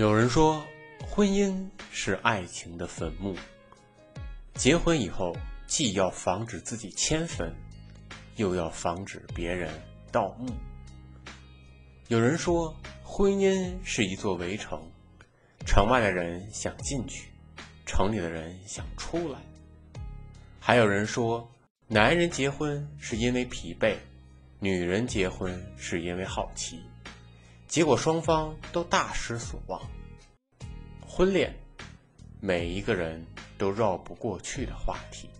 有人说，婚姻是爱情的坟墓。结婚以后，既要防止自己迁坟，又要防止别人盗墓。有人说，婚姻是一座围城，城外的人想进去，城里的人想出来。还有人说，男人结婚是因为疲惫，女人结婚是因为好奇。结果双方都大失所望。婚恋，每一个人都绕不过去的话题。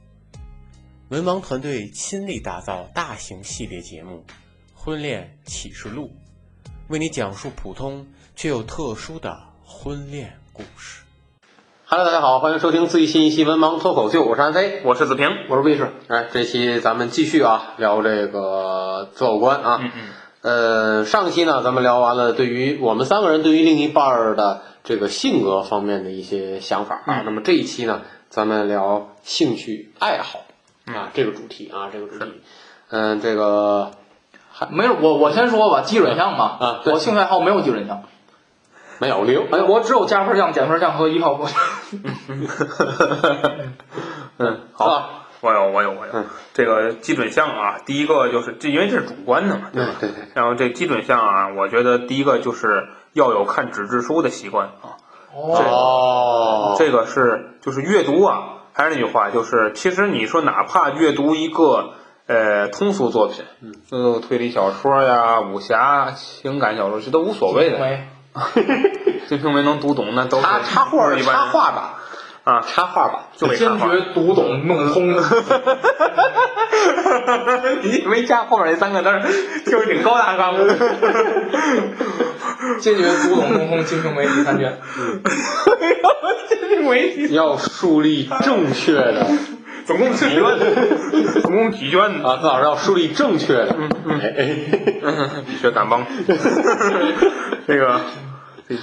文盲团队亲力打造大型系列节目《婚恋启示录》，为你讲述普通却又特殊的婚恋故事。Hello，大家好，欢迎收听最新一期文盲脱口秀，我是安飞，我是子平，我是魏士。哎，这期咱们继续啊，聊这个择偶观啊。嗯嗯。呃，上期呢，咱们聊完了对于我们三个人对于另一半儿的这个性格方面的一些想法啊。那么这一期呢，咱们聊兴趣爱好啊这个主题啊这个主题。嗯，这个还没有我我先说吧，基准项嘛啊，我兴趣爱好没有基准项，没有零，哎，我只有加分项、减分项和一号过。嗯，好。我有，我有，我有。这个基准项啊，第一个就是这，因为这是主观的嘛，对吧？对对。然后这基准项啊，我觉得第一个就是要有看纸质书的习惯啊。哦。这个是就是阅读啊，还是那句话，就是其实你说哪怕阅读一个呃通俗作品，嗯，就推理小说呀、武侠、情感小说，这都无所谓的。金瓶梅能读懂，那都是插插画插画吧。啊，插画吧，就坚决读懂弄通。你以为加后面那三个字就是挺高大上的？坚决读懂弄通《金瓶梅》第三卷。金瓶梅要树立正确的，总共几卷？总共几卷啊？子老师要树立正确的。嗯嗯。必学赶帮。这个。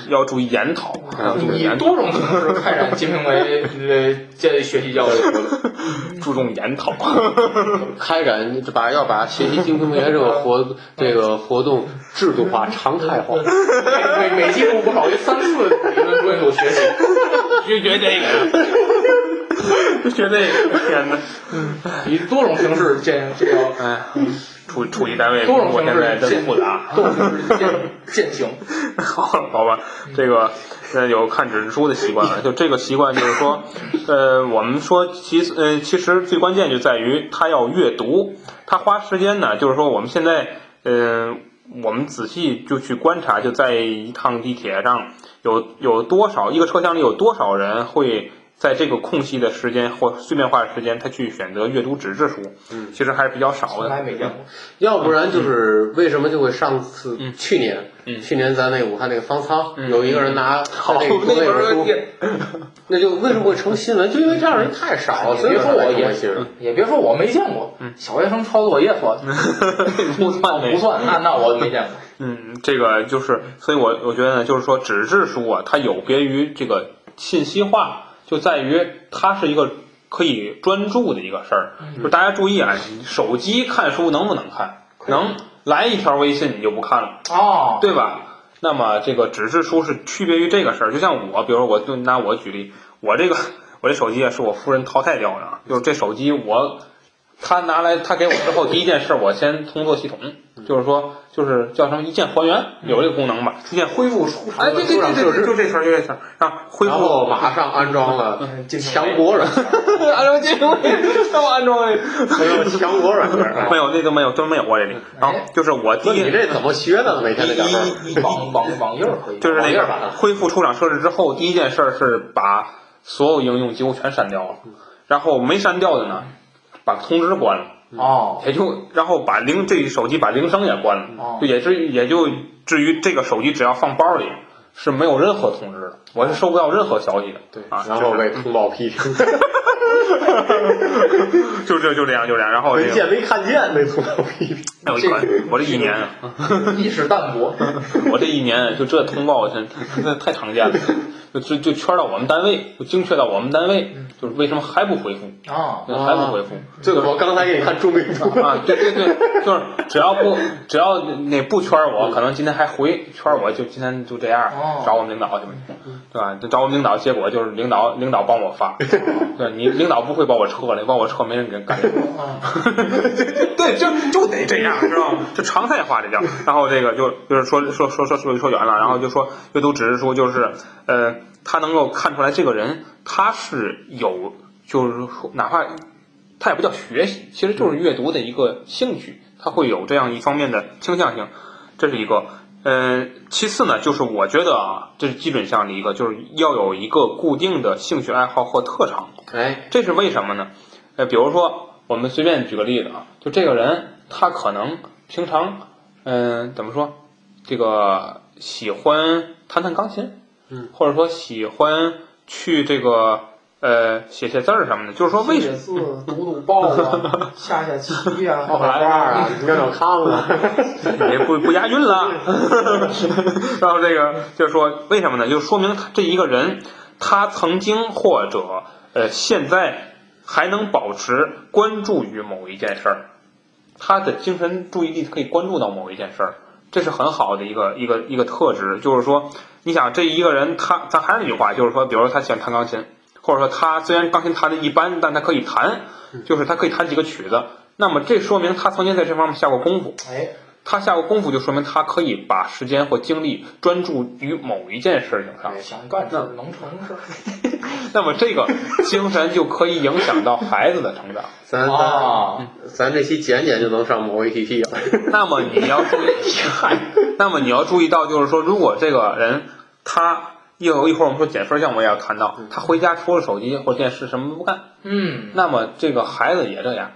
要注意研讨，以多种形式开展《金瓶梅》呃这学习教育，注重研讨，开展把要把学习《金瓶梅》这个活 这个活动制度化、常态化，每每季度不少于三次理论专有学习，拒绝这个，就学 这个，天哪！以多种形式建这个哎。处处理单位，我现在真复杂，践践行。好，好吧，这个现在有看纸质书的习惯了。就这个习惯，就是说，呃，我们说，其实，呃，其实最关键就在于他要阅读，他花时间呢。就是说，我们现在，嗯，我们仔细就去观察，就在一趟地铁上，有有多少一个车厢里有多少人会。在这个空隙的时间或碎片化的时间，他去选择阅读纸质书，嗯，其实还是比较少的。从来没见过。要不然就是为什么就会上次去年，去年咱那武汉那个方舱，有一个人拿好那个那本书，那就为什么会成新闻？就因为这样人太少，所以说我也也别说我没见过，小学生抄作业算 不算不算？那那我没见过。嗯，这个就是，所以我我觉得呢，就是说纸质书啊，它有别于这个信息化。就在于它是一个可以专注的一个事儿，就大家注意啊，手机看书能不能看？能来一条微信你就不看了哦，对吧？那么这个纸质书是区别于这个事儿，就像我，比如说我就拿我举例，我这个我这手机啊是我夫人淘汰掉的，就是这手机我。他拿来，他给我之后，第一件事我先通过系统，就是说，就是叫什么一键还原，有这个功能吧？一键恢复出厂的出厂设置，就这事儿，就这事儿啊！恢复，马上安装了强国软，安装金融，让我安装了强国软件，没有，那都没有，都没有我这里。然后就是我第一，你这怎么学的？每天一网网网页可以，就是那个恢复出厂设置之后，第一件事是把所有应用几乎全删掉了，然后没删掉的呢。把通知关了。哦，也就然后把铃这手机把铃声也关了。哦，就也至也就至于这个手机只要放包里是没有任何通知的，我是收不到任何消息的。对啊，然后被通报批评，就这就这样就这样，然后这个没见没看见没通报批评。哎我这一年啊，意识淡薄。我这一年就这通报真真太常见了，就就就圈到我们单位，就精确到我们单位，就是为什么还不回复，啊，还不回复。这个我刚才给你看中美图啊，对对对，就是只要不只要那不圈我，可能今天还回圈我，就今天就这样哦找我们领导去吧，对吧？就找我们领导，结果就是领导领导帮我发，对你领导不会把我撤了，把我撤没人给干。啊对，就就得这样，知道吗？就常态化这叫。然后这个就就是说说说说说说远了，然后就说阅读指示书就是呃，他能够看出来这个人他是有，就是说哪怕他也不叫学习，其实就是阅读的一个兴趣，他会有这样一方面的倾向性，这是一个。嗯，其次呢，就是我觉得啊，这是基本上的一个，就是要有一个固定的兴趣爱好或特长。哎，这是为什么呢？呃，比如说，我们随便举个例子啊，就这个人他可能平常，嗯、怎么说，这个喜欢弹弹钢琴，嗯，或者说喜欢去这个呃写写字儿什么的，就是说为什写字、读读报啊，下下棋啊，画画啊，尿尿炕啊，也不不押韵了。然后这个就是说，为什么呢？就说明这一个人，他曾经或者呃现在还能保持关注于某一件事儿，他的精神注意力可以关注到某一件事儿，这是很好的一个一个一个特质。就是说，你想这一个人，他咱还是那句话，就是说，比如说他喜欢弹钢琴，或者说他虽然钢琴弹的一般，但他可以弹，就是他可以弹几个曲子。那么这说明他曾经在这方面下过功夫。哎，他下过功夫，就说明他可以把时间或精力专注于某一件事情上。想干事儿能成事儿。那么这个精神就可以影响到孩子的成长。咱啊，咱这期减减就能上某 APP 了。那么你要注意，那么你要注意到，就是说，如果这个人他一会儿一会儿我们说减分项目也要谈到，他回家除了手机或电视什么都不干，嗯，那么这个孩子也这样，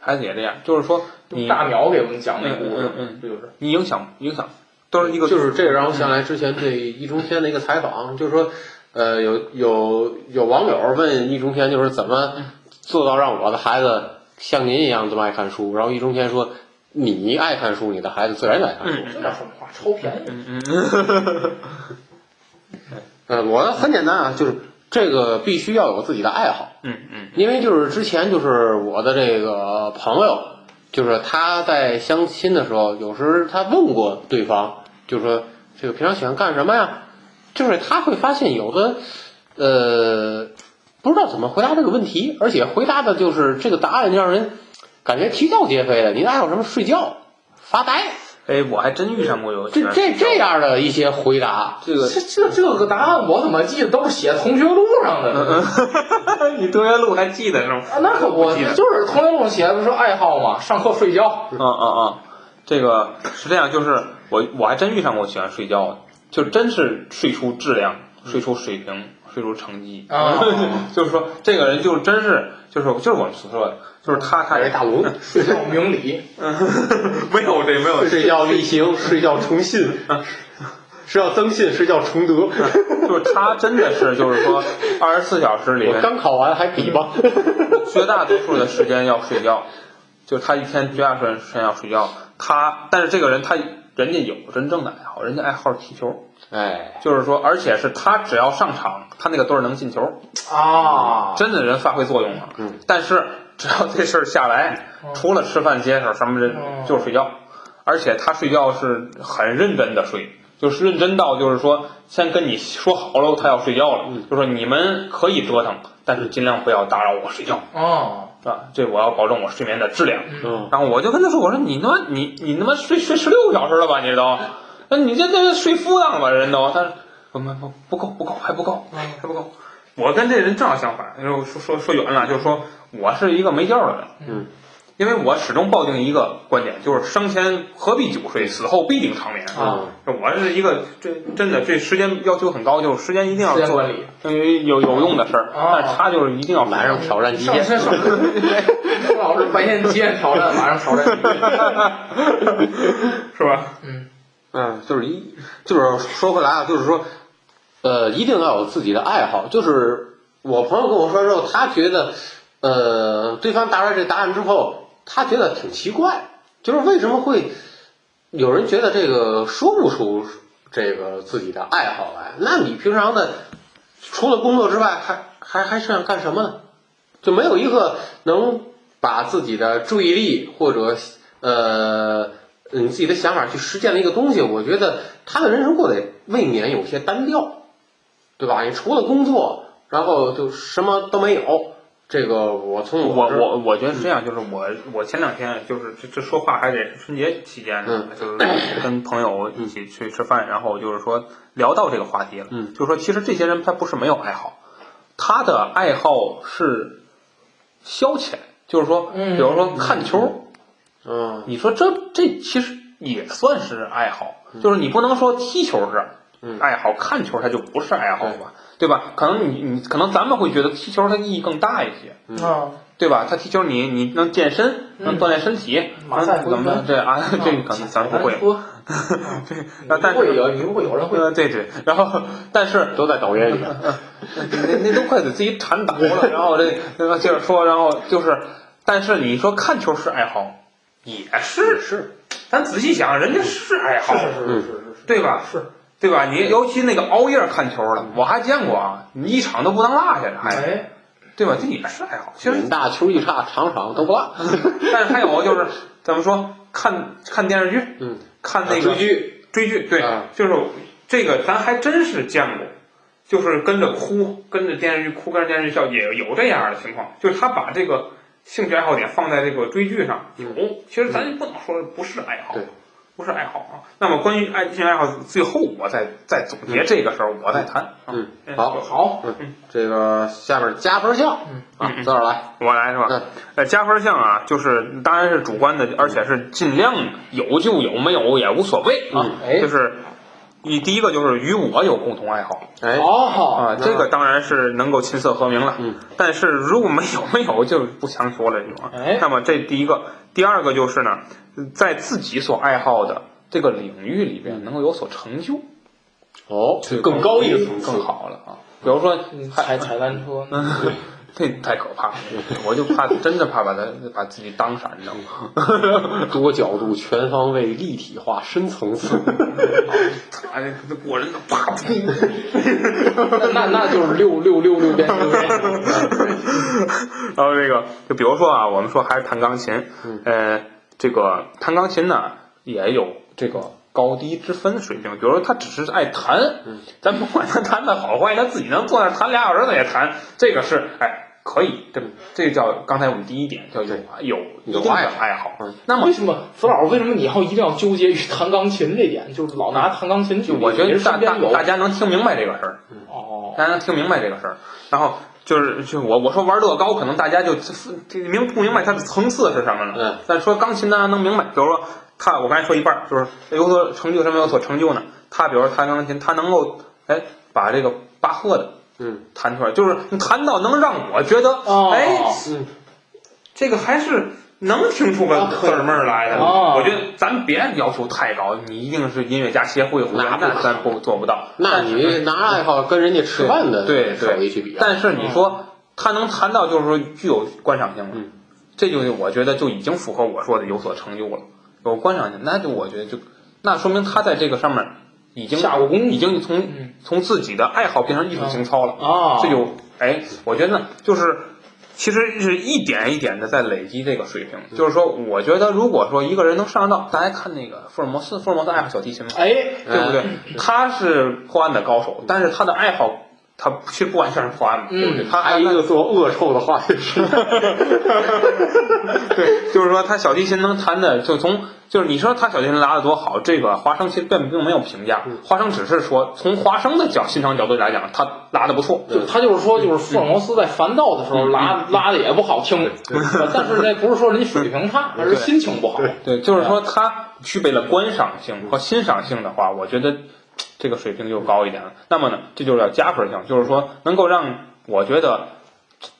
孩子也这样，就是说你大苗给我们讲那故事嗯这就是你影响影响都是一个就是这个让我想来之前对易中天的一个采访，就是说，呃，有有有网友问易中天，就是怎么做到让我的孩子像您一样这么爱看书？然后易中天说，你爱看书，你的孩子自然就爱看书。这叫什么话？超便宜。呃，我很简单啊，就是这个必须要有自己的爱好，嗯嗯因为就是之前就是我的这个朋友，就是他在相亲的时候，有时他问过对方，就是说这个平常喜欢干什么呀？就是他会发现有的，呃，不知道怎么回答这个问题，而且回答的就是这个答案让人感觉啼笑皆非的。你的爱好什么？睡觉、发呆，哎，我还真遇上过有这这这样的一些回答，这个这这这个答案我怎么记得都是写同学录上的呢？你同学录还记得是吗？啊，那可不，就是同学录写的不是爱好嘛，上课睡觉。嗯嗯嗯，这个是这样，就是我我还真遇上过喜欢睡觉的，就真是睡出质量，睡出水平，睡出成绩。啊 就是说这个人就真是就是就是我们所说的，就是他他哎大龙，睡觉明理，没有这没有睡觉力行，睡觉诚信，睡觉增信，睡觉崇德。就是他真的是就是说二十四小时里我刚考完还比吧。绝大多数的时间要睡觉，就他一天绝大多数时间要睡觉。他但是这个人他人家有真正的爱好，人家爱好踢球。哎，就是说，而且是他只要上场，他那个队儿能进球，啊，真的人发挥作用了。嗯，但是只要这事儿下来，除了吃饭、接手什么人嗯。就是睡觉，而且他睡觉是很认真的睡，就是认真到就是说，先跟你说好了，他要睡觉了，就说你们可以折腾，但是尽量不要打扰我睡觉，啊，是吧？这我要保证我睡眠的质量。嗯，然后我就跟他说：“我说你他妈你你他妈睡睡十六个小时了吧？你这都，那你这这睡敷档吧人都。”他说：“不不不不够不够还不够还不够。”我跟这人正好相反，说说说说远了，就是说我是一个没觉的人，嗯，因为我始终抱定一个观点，就是生前何必久睡，死后必定长眠。啊我是一个这真的这时间要求很高，就是时间一定要做时间管理有有用的事儿，啊但是他就是一定要晚上挑战极上限。老师白天极限挑战，晚上挑战极限。是吧？嗯，嗯，就是一，就是说回来啊，就是说，呃，一定要有自己的爱好。就是我朋友跟我说之后，他觉得，呃，对方答出来这答案之后，他觉得挺奇怪，就是为什么会有人觉得这个说不出这个自己的爱好来？那你平常的除了工作之外，还还还想干什么呢？就没有一个能把自己的注意力或者呃你自己的想法去实践了一个东西，我觉得他的人生过得未免有些单调，对吧？你除了工作。然后就什么都没有，这个我从我我我觉得是这样，就是我我前两天就是这这说话还得春节期间呢，就是跟朋友一起去吃饭，然后就是说聊到这个话题了，嗯，就是说其实这些人他不是没有爱好，他的爱好是消遣，就是说，比如说看球，嗯，你说这这其实也算是爱好，就是你不能说踢球是爱好，看球它就不是爱好吧。对吧？可能你你可能咱们会觉得踢球它意义更大一些，啊，对吧？他踢球你你能健身，能锻炼身体，马赛怎么这啊？这可能咱不会，对，但会有，你会有人会，对对。然后但是都在抖音里，那那都快给自己铲倒了。然后这那个接着说，然后就是，但是你说看球是爱好，也是是，咱仔细想，人家是爱好，是是是是，对吧？是。对吧？你尤其那个熬夜看球的，我还见过啊，你一场都不能落下，哎，对吧？这也是爱好。其实大球一差，场场都不落。但是还有就是怎么说？看看电视剧，嗯，看那个追剧，追剧，对，就是这个咱还真是见过，就是跟着哭，跟着电视剧哭，跟着电视剧笑，也有这样的情况。就是他把这个兴趣爱好点放在这个追剧上，有。其实咱不能说不是爱好。对。不是爱好啊。那么关于爱兴趣爱好，最后我再再总结这个时候，我再谈。嗯，好，好，嗯，这个下边加分项，嗯啊，自个来，我来是吧？嗯，呃，加分项啊，就是当然是主观的，而且是尽量有就有，没有也无所谓啊。哎，就是。你第一个就是与我有共同爱好，哎，哦，啊，这个当然是能够琴瑟和鸣了。嗯，但是如果没有没有就不强说了，是吧？哎，那么这第一个，第二个就是呢，在自己所爱好的这个领域里边能够有所成就，哦，更高一个层次，更好了啊。比如说踩踩单车。这太可怕了，我就怕，真的怕把他把自己当傻，你知道吗。多角度、全方位、立体化、深层次，哎，这过人的啪呸！那那就是六六六六变六变。然后这个，就比如说啊，我们说还是弹钢琴，呃，这个弹钢琴呢也有这个高低之分水平。比如说他只是爱弹，咱不管他弹的好坏，他自己能坐那弹俩小时，他也弹，这个是哎。可以，这这叫刚才我们第一点叫有有有爱爱好。那么为什么冯老师为什么你要一定要纠结于弹钢琴这点？就是老拿弹钢琴去。我觉得大大大家能听明白这个事儿。哦，大家能听明白这个事儿。然后就是就我我说玩乐高，可能大家就明不明白它的层次是什么呢？嗯。但说钢琴，大家能明白。比如说他，我刚才说一半，就是有所成就，什么有所成就呢？他比如说弹钢琴，他能够哎把这个巴赫的。嗯，弹出来就是你弹到能让我觉得，哎，这个还是能听出个字儿儿来的。我觉得咱别要求太高，你一定是音乐家协会，那那咱不做不到。那你拿爱好跟人家吃饭的对对去比。但是你说他能弹到，就是说具有观赏性了，这就我觉得就已经符合我说的有所成就了，有观赏性，那就我觉得就那说明他在这个上面。已经下过功，已经从从自己的爱好变成艺术情操了啊！这就哎，我觉得就是，其实是一点一点的在累积这个水平。就是说，我觉得如果说一个人能上到，大家看那个福尔摩斯，福尔摩斯爱好小提琴嘛，哎，对不对？他是破案的高手，但是他的爱好。他其实不完全是破案嘛，对不对？他还一个做恶臭的话师。对，就是说他小提琴能弹的，就从就是你说他小提琴拉的多好，这个华生其实并并没有评价，华生只是说从华生的角欣赏角度来讲，他拉的不错。就他就是说，就是福尔摩斯在烦躁的时候拉拉的也不好听，但是那不是说人水平差，而是心情不好。对，就是说他具备了观赏性和欣赏性的话，我觉得。这个水平就高一点了。那么呢，这就叫加分项，就是说能够让我觉得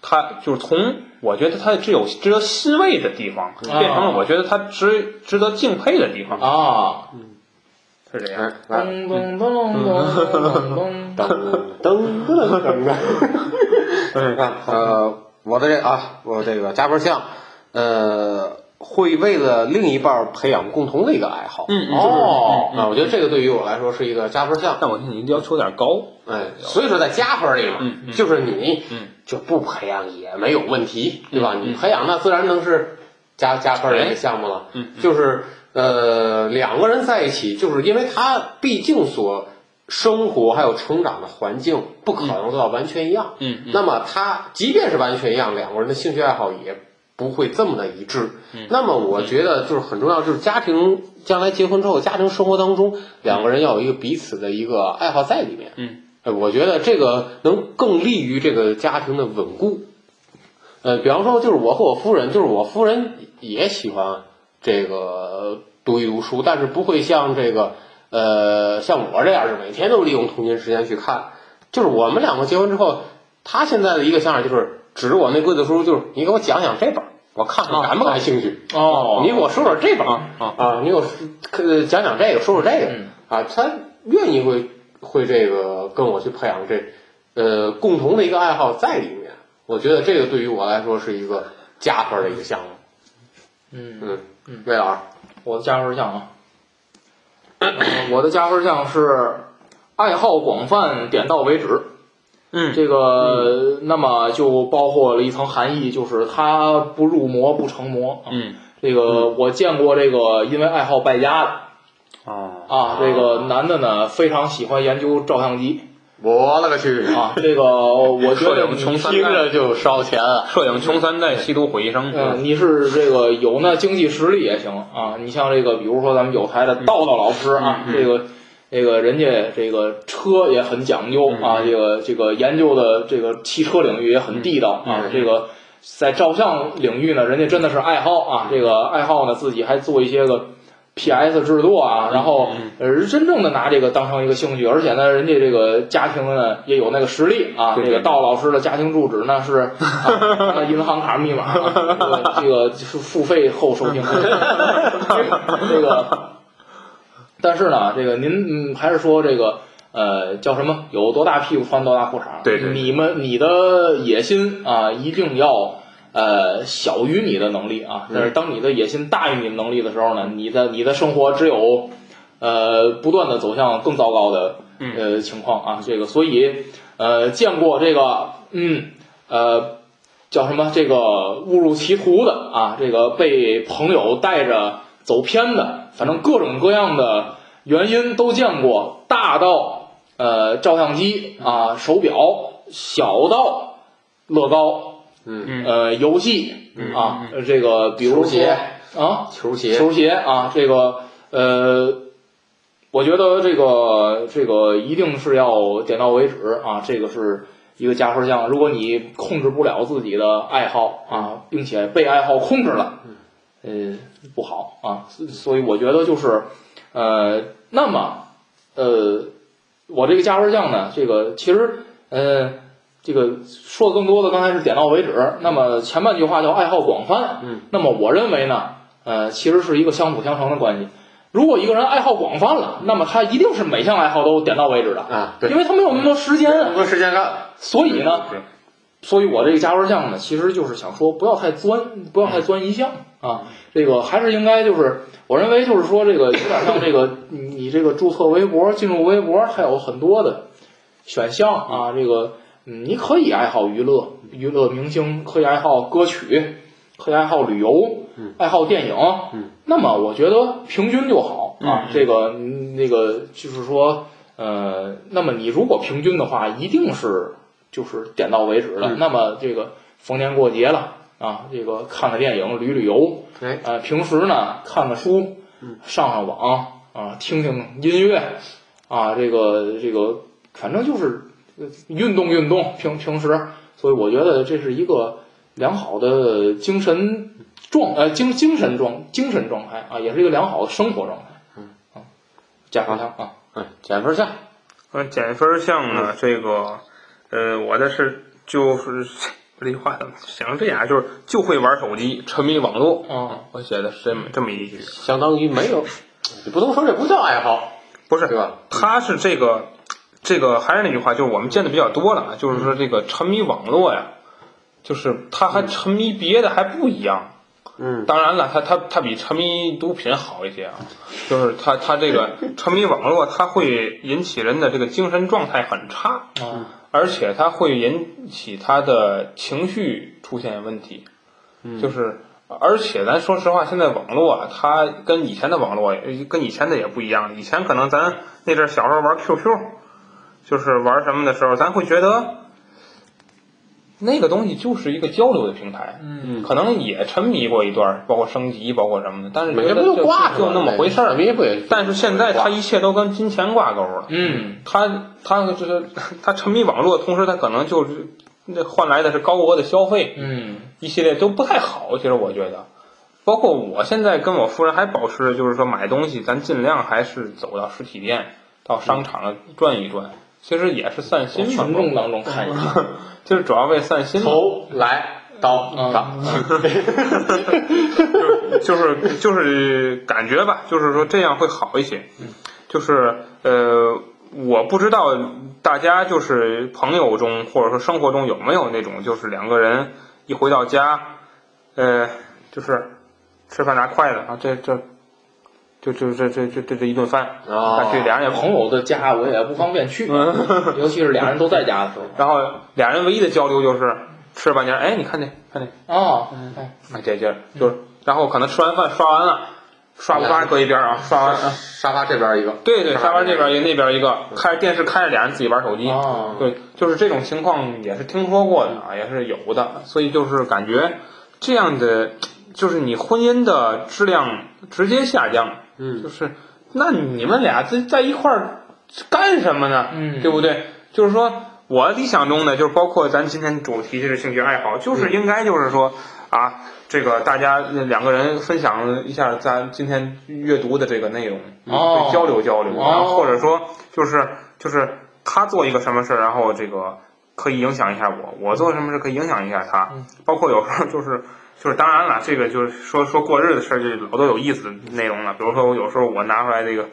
他就是从我觉得他只有值得欣慰的地方，变成了我觉得他值值得敬佩的地方啊。嗯，是这样。噔噔噔噔噔噔噔噔噔 噔。嗯看，呃，我的这啊，我这个加分项，呃，会为了另一半培养共同的一个爱好。嗯嗯哦，啊，我觉得这个对于我来说是一个加分项。但我觉得你要求有点高。哎，所以说在加分里嘛，嗯嗯就是你嗯就不培养也没有问题，对吧？嗯你培养那自然能是加加分的一个项目了。嗯嗯就是呃两个人在一起，就是因为他毕竟所生活还有成长的环境不可能做到完全一样。嗯嗯那么他即便是完全一样，两个人的兴趣爱好也不会这么的一致。嗯那么我觉得就是很重要，就是家庭将来结婚之后，家庭生活当中两个人要有一个彼此的一个爱好在里面。嗯呃，我觉得这个能更利于这个家庭的稳固。呃，比方说，就是我和我夫人，就是我夫人也喜欢这个读一读书，但是不会像这个呃像我这样是每天都利用通勤时间去看。就是我们两个结婚之后，她现在的一个想法就是指着我那柜子书，就是你给我讲讲这本儿，我看看感不感兴趣。哦你给我说说这本儿啊啊啊，你给我呃讲讲这个，说说这个、嗯啊，他愿意会会这个跟我去培养这呃共同的一个爱好在里面。我觉得这个对于我来说是一个加分的一个项目。嗯，嗯嗯魏老师，我的加分项啊，呃我的加分项是爱好广泛，点到为止。嗯这个那么就包括了一层含义，就是他不入魔不成魔。啊嗯这个我见过这个因为爱好败家的哦啊，这个男的呢非常喜欢研究照相机我勒个去！啊，这个 我觉摄得影穷三听代，着就烧钱啊！摄影穷三代，吸毒毁一生。嗯，你是这个有那经济实力也行啊。你像这个，比如说咱们有台的道道老师啊，嗯嗯这个这个人家这个车也很讲究嗯啊，这个这个研究的这个汽车领域也很地道啊。嗯这个在照相领域呢，人家真的是爱好啊，这个爱好呢自己还做一些个。P.S. 制作啊，然后嗯呃，真正的拿这个当成一个兴趣，而且呢，人家这个家庭呢也有那个实力啊。这个道老师的家庭住址呢是 啊银行卡密码啊，这个这个是付费后收听。这个，但是呢，这个您嗯还是说这个呃叫什么？有多大屁股穿多大裤衩。对对你们你的野心啊，一定要。呃，小于你的能力啊，但是当你的野心大于你的能力的时候呢，你的你的生活只有呃不断的走向更糟糕的呃情况啊。这个，所以呃见过这个嗯呃叫什么这个误入歧途的啊，这个被朋友带着走偏的，反正各种各样的原因都见过，大到呃照相机啊、手表，小到乐高。嗯，呃，游戏嗯啊，呃这个比如鞋啊，球鞋，球鞋啊，这个呃，我觉得这个这个一定是要点到为止啊，这个是一个加分项。如果你控制不了自己的爱好啊，并且被爱好控制了，呃，不好啊。所所以我觉得就是呃，那么呃，我这个加分项呢，这个其实呃。这个说的更多的刚才是点到为止，那么前半句话叫爱好广泛，嗯，那么我认为呢，呃，其实是一个相辅相成的关系。如果一个人爱好广泛了，那么他一定是每项爱好都点到为止的，啊，对，因为他没有那么多时间啊。没时间干。所以呢，对所以我这个加分项呢，其实就是想说，不要太钻，不要太钻一项啊。这个还是应该就是，我认为就是说，这个有点像这个你你这个注册微博、进入微博，它有很多的选项啊。这个嗯，你可以爱好娱乐，娱乐明星，可以爱好歌曲，可以爱好旅游，爱好电影。嗯，那么我觉得平均就好啊。嗯这个嗯那个就是说，呃，那么你如果平均的话，一定是就是点到为止的。嗯那么这个逢年过节了啊，这个看看电影、旅旅游，哎，呃，平时呢看看书，上上网啊，听听音乐啊，这个这个反正就是呃运动运动，平平时，所以我觉得这是一个良好的精神状呃精精神状精神状态啊，也是一个良好的生活状态。嗯啊，加分项啊，嗯，减分项。嗯，减分项呢，这个，呃，我的是就是这句话怎么想成这样，就是就会玩手机，沉迷网络。嗯，我写的是这么这么一句，相当于没有，你不能说这不叫爱好，不是对吧？他是这个这个还是那句话，就是我们见的比较多了，就是说这个沉迷网络呀，就是他还沉迷别的还不一样。嗯，当然了，他他他比沉迷毒品好一些啊，就是他他这个沉迷网络，他会引起人的这个精神状态很差，啊，而且它会引起他的情绪出现问题，就是而且咱说实话，现在网络啊，它跟以前的网络跟以前的也不一样，以前可能咱那阵儿小时候玩 QQ，就是玩什么的时候，咱会觉得。那个东西就是一个交流的平台，嗯，可能也沉迷过一段儿，包括升级，包括什么的，但是每天觉得就不就挂就那么回事儿。不也？但是现在他一切都跟金钱挂钩了，嗯，他他就是他沉迷网络，同时他可能就是那换来的是高额的消费，嗯，一系列都不太好。其实我觉得，包括我现在跟我夫人还保持，就是说买东西咱尽量还是走到实体店，到商场转一转，其实也是散心嘛群，众当中看一看，就是主要为散心嘛。头来刀嗯上，就是就是感觉吧，就是说这样会好一些。就是呃，我不知道大家就是朋友中或者说生活中有没有那种，就是两个人一回到家，呃，就是吃饭拿筷子啊，这这。就就这这这这这一顿饭，哦下去俩人也朋友的家我也不方便去，尤其是俩人都在家的时候。然后俩人唯一的交流就是吃半截，哎，你看这看这，哦，哎这这就是，然后可能吃完饭刷完了，刷不刷搁一边啊，刷完啊，沙发这边一个，对对，沙发这边一个，那边一个，开着电视开着，俩人自己玩手机。哦，对，就是这种情况也是听说过的啊，也是有的，所以就是感觉这样的，就是你婚姻的质量直接下降，嗯就是那你们俩在在一块儿干什么呢？嗯对不对？就是说我理想中的，就是包括咱今天主题这个兴趣爱好，就是应该就是说啊，这个大家两个人分享一下咱今天阅读的这个内容，哦对交流交流，哦然后或者说就是就是他做一个什么事儿，然后这个可以影响一下我，我做什么事可以影响一下他，嗯包括有时候就是。就是当然了，这个就是说说过日子事儿，就老多有意思的内容了。比如说，我有时候我拿出来这个，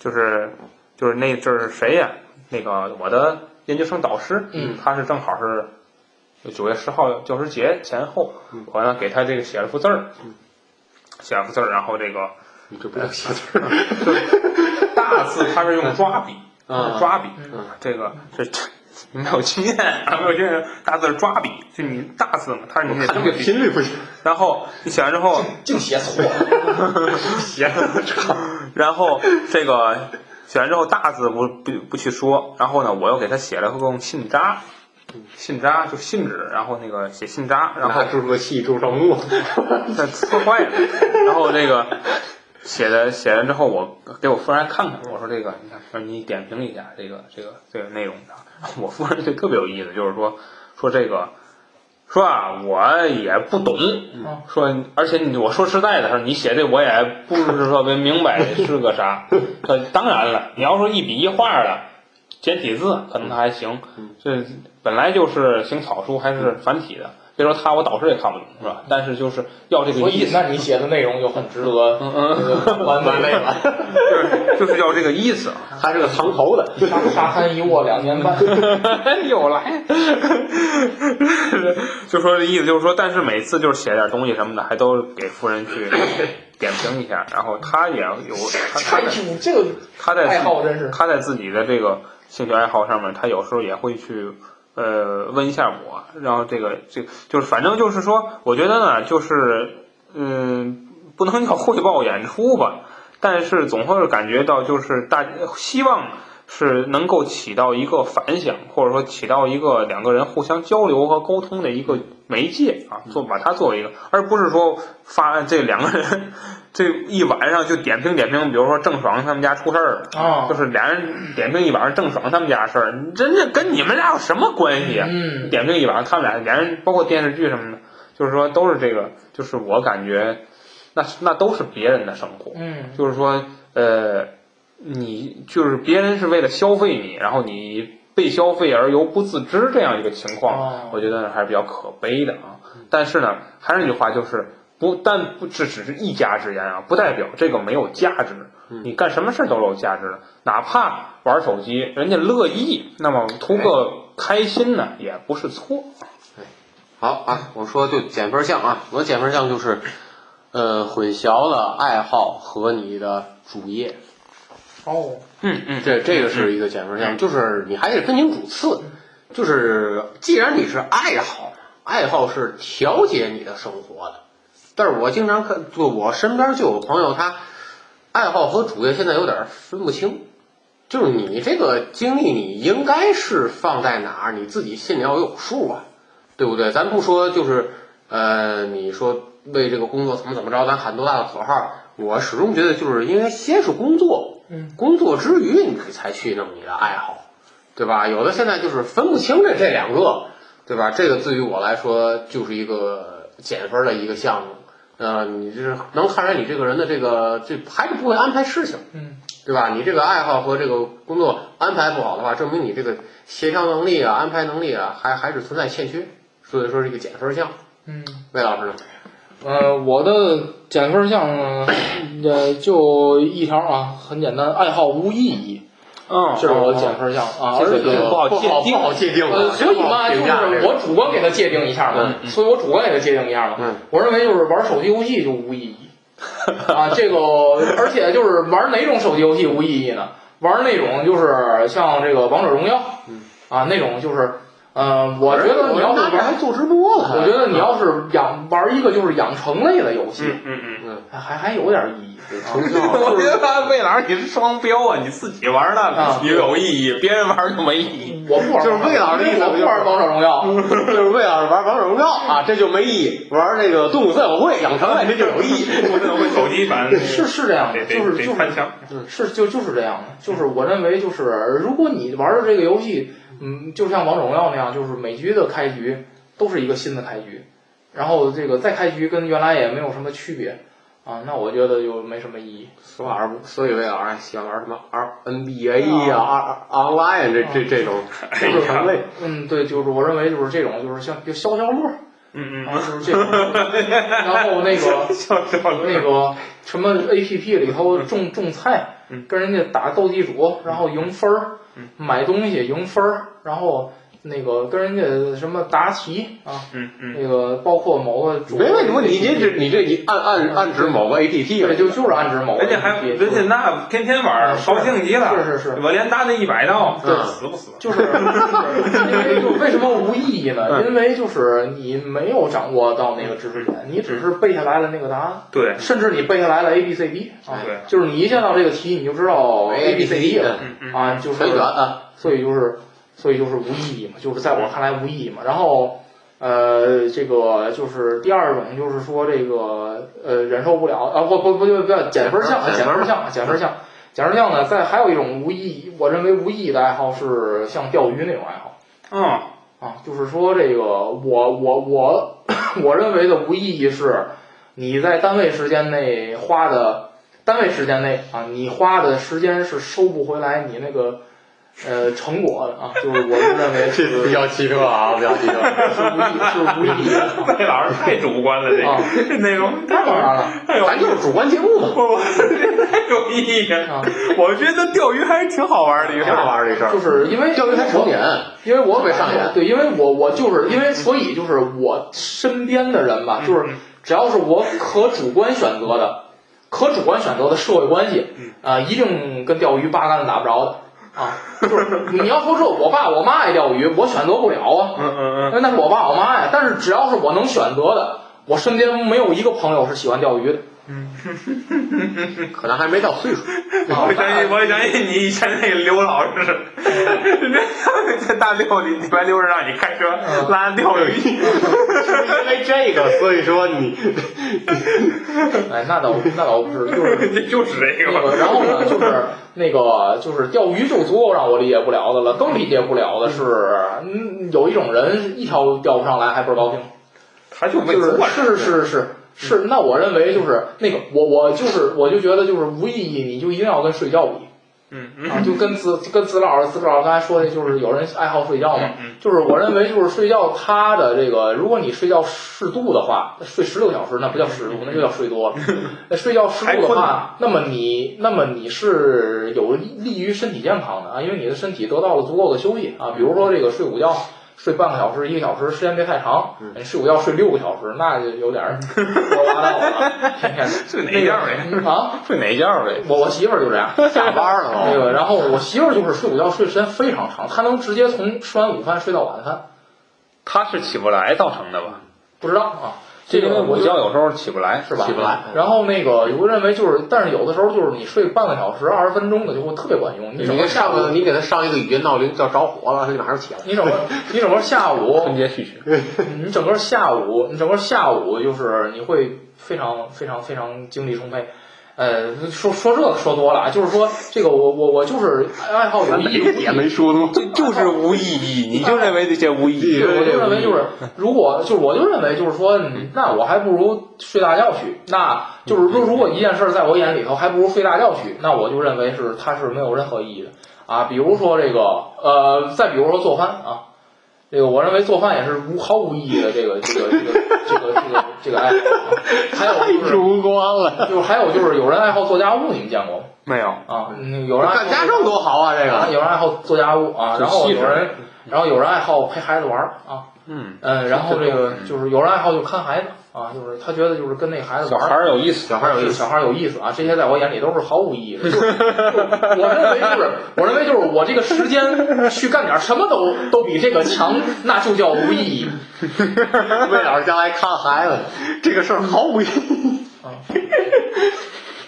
就是就是那阵儿是谁呀？那个我的研究生导师，嗯。他是正好是九月十号教师节前后，我呢给他这个写了幅字儿，写了幅字儿，然后这个你这不叫写字儿，大字他是用抓笔，啊。抓笔，嗯。这个是没有经验啊，没有经验，大字是抓笔，就你大字嘛，他是你得看这个频率不行，然后你写完之后，净写错，写，然后这个写完之后大字不不不去说，然后呢，我又给他写了个用信札，信札就信纸，然后那个写信札，然后拿注射器注上墨，那搓坏了，然后这个写的写完之后，我给我夫人看看，我说这个你看，说你点评一下这个这个这个内容，我夫人就特别有意思，就是说说这个。说啊，我也不懂。说，而且你我说实在的，说你写这我也不是特别明白 是个啥。说当然了，你要说一笔一画的简体字，可能还行。这本来就是行草书还是繁体的，别说他，我导师也看不懂，是吧？但是就是要这个所意思，以那你写的内容就很值得嗯嗯这个完美了。就是就是要这个意思。他是个藏头的，沙沙滩一卧两年半，又来，就说这意思，就是说，但是每次就是写点东西什么的，还都给夫人去点评一下，然后他也有他 他这个他在爱好真是他在自己的这个兴趣爱好上面，他有时候也会去呃问一下我，然后这个这个就是反正就是说，我觉得呢，就是嗯，不能叫汇报演出吧，但是总会感觉到就是大希望。是能够起到一个反响，或者说起到一个两个人互相交流和沟通的一个媒介啊，做把它作为一个，而不是说发这两个人 这一晚上就点评点评，比如说郑爽他们家出事儿了，啊就是俩人点评一晚上郑爽他们家事儿，真的跟你们俩有什么关系啊？嗯。点评一晚上他们俩俩人，包括电视剧什么的，就是说都是这个，就是我感觉那那都是别人的生活，嗯。就是说呃，你就是别人是为了消费你，然后你被消费而又不自知这样一个情况，哦我觉得还是比较可悲的啊。但是呢，还是那句话，就是不但不只只是一家之言啊，不代表这个没有价值。你干什么事儿都是有价值的，哪怕玩手机，人家乐意，那么图个开心呢，也不是错。好啊，我说就减分项啊，我减分项就是，呃，混淆了爱好和你的主业，哦，嗯嗯，这这个是一个减分项，就是你还得分清主次，就是既然你是爱好，爱好是调节你的生活的，但是我经常看，就我身边就有朋友他爱好和主业现在有点分不清，就是你这个精力你应该是放在哪儿，你自己心里要有数啊，对不对？咱不说就是呃，你说为这个工作怎么怎么着，咱喊多大的口号，我始终觉得就是因为先是工作，嗯，工作之余你才去弄你的爱好，对吧？有的现在就是分不清这这两个，对吧？这个对于我来说就是一个减分的一个项目。呃，你就是能看出来你这个人的这个这还是不会安排事情，嗯，对吧？你这个爱好和这个工作安排不好的话，证明你这个协调能力啊、安排能力啊，还还是存在欠缺，所以说是一个减分项。嗯，魏老师呢？呃，我的减分项呢，呃，就一条啊，很简单，爱好无意义，嗯，这是我的减分项啊，而且这个不好界定不好界定呃，啊。所以嘛，就是我主观给它界定一下嘛，所以我主观给它界定一下嘛。嗯我认为就是玩手机游戏就无意义 啊，这个而且就是玩哪种手机游戏无意义呢？玩那种就是像这个王者荣耀，啊那种就是，呃，我觉得你要是还玩，做直播了，我觉得你要是养玩一个就是养成类的游戏，嗯嗯嗯。还还还有点意义。啊 我觉得魏老师你是双标啊！你自己玩啊的你有意义，别人玩就没意义。我不玩，就是魏老师的意思我不玩王者荣耀。就是魏老师玩王者荣耀啊，这就没意义；玩这个动物森友会养成类，这就有意义。我这会手机版是是这样的，就是就是得翻墙。是就就是这样的，就是我认为就是如果你玩的这个游戏，嗯，就像王者荣耀那样，就是每局的开局都是一个新的开局，然后这个再开局跟原来也没有什么区别啊，那我觉得就没什么意义。所以所以魏老师喜欢玩什么 R NBA 呀、R Online 这这这种养成类。嗯，对，就是我认为就是这种就是像就消消乐嗯嗯，就是这种，然后那个 那个什么 A P P 里头种种菜，跟人家打斗地主，然后赢分儿，买东西赢分儿，然后那个跟人家什么答题啊，嗯嗯，那个包括某个主没问题，你这这你这你暗暗暗指某个 APP 对，就就是暗指某个人家还人家那天天玩，高兴极了。是是是我连答那一百道，对死不死？就是就为就为什么无意义呢？因为就是你没有掌握到那个知识点，你只是背下来了那个答案，对，甚至你背下来了 A B C D 啊，对就是你一见到这个题你就知道 A B C D 了啊，就是很远啊。所以就是，所以就是无意义嘛，就是在我看来无意义嘛。然后，呃，这个就是第二种，就是说这个呃忍受不了啊，不不不不不要减分项，减分项，减分项，减分项呢，再还有一种无意义，我认为无意义的爱好是像钓鱼那种爱好嗯啊，就是说这个我我我我认为的无意义是你在单位时间内花的。单位时间内啊，你花的时间是收不回来你那个呃成果的啊，就是我们认为是 比较奇特啊，比较奇特。是无意是无意义的老师太主观了，这啊。个内容当然了。咱就是主观节目嘛，不不，太有意义了。啊，我觉得钓鱼还是挺好玩的一个事挺好。玩儿这事儿。就是因为钓鱼还成瘾，因为我特别上瘾。对，因为我我就是因为所以就是我身边的人吧，就是只要是我可主观选择的，可主观选择的社会关系，啊、一定跟钓鱼八竿子打不着的啊。就是你要说这我爸我妈爱钓鱼，我选择不了啊，嗯嗯嗯那是我爸我妈呀。但是只要是我能选择的，我身边没有一个朋友是喜欢钓鱼的。可能还没到岁数。我相信，我相信你以前那个刘老师，人 家在大六里礼拜六日让你开车拉钓鱼，是因为这个，所以说你？哎，那倒那倒不是，就是就是这个，然后呢，就是那个，就是钓鱼就足够让我理解不了的了。更理解不了的是，嗯，有一种人一条钓不上来还倍儿高兴，他就没就是做是是是是。那我认为就是那个，我我就是我就觉得就是无意义，你就一定要跟睡觉比嗯啊，嗯就跟子跟子老师子老师刚才说的，就是有人爱好睡觉嘛，嗯就是我认为就是睡觉，他的这个，如果你睡觉适度的话，睡十六小时那不叫适度，那就叫睡多了。那睡觉适度的话，那么你那么你是有利于身体健康的啊，因为你的身体得到了足够的休息啊。比如说这个睡午觉。睡半个小时、一个小时，时间别太长。你睡午觉睡六个小时，那就有点儿胡说八道了。天天 睡哪觉的？啊？睡哪觉的？我我媳妇儿就这样，下班了 哦，那个，然后我媳妇儿就是睡午觉睡时间非常长，她能直接从吃完午饭睡到晚饭，她是起不来造成的吧？不知道啊。这因为我觉有时候起不来，是吧？起不来然后那个，我认为就是，但是有的时候就是你睡半个小时、二十分钟的就会特别管用。你你整个下午，你给他上一个语音闹铃，叫着火了，他就马上起来。你整个你整个下午春，节序曲。你整个下午，你整个下午就是你会非常非常非常精力充沛。呃，说说这个说多了啊，就是说这个我我我就是爱好有意义，没说的吗？就是无意义，你就认为这些无意义。对，我就认为就是，如果就是我就认为就是说，嗯那我还不如睡大觉去。那就是说，如果一件事儿在我眼里头还不如睡大觉去，那我就认为是它是没有任何意义的啊。比如说这个呃，再比如说做饭啊，这个我认为做饭也是无毫无意义的这个这个这个这个爱好啊。还有就是主观了，就是还有就是有人爱好做家务，你们见过吗？没有，啊，嗯有人爱好干家政多好啊！这啊，个有人爱好做家务啊，然后有人，然后有人爱好陪孩子玩儿啊，嗯，嗯，然后这个就是有人爱好就看孩子啊，就是他觉得就是跟那孩子小孩玩儿，儿有意思，小孩有意思，小孩儿有意思啊，这些在我眼里都是毫无意义的。就是就 是我认为就是我认为就是我这个时间去干点什么都都比这个强，那就叫无意义 魏老师将来看孩子，这个事儿毫无意义。啊。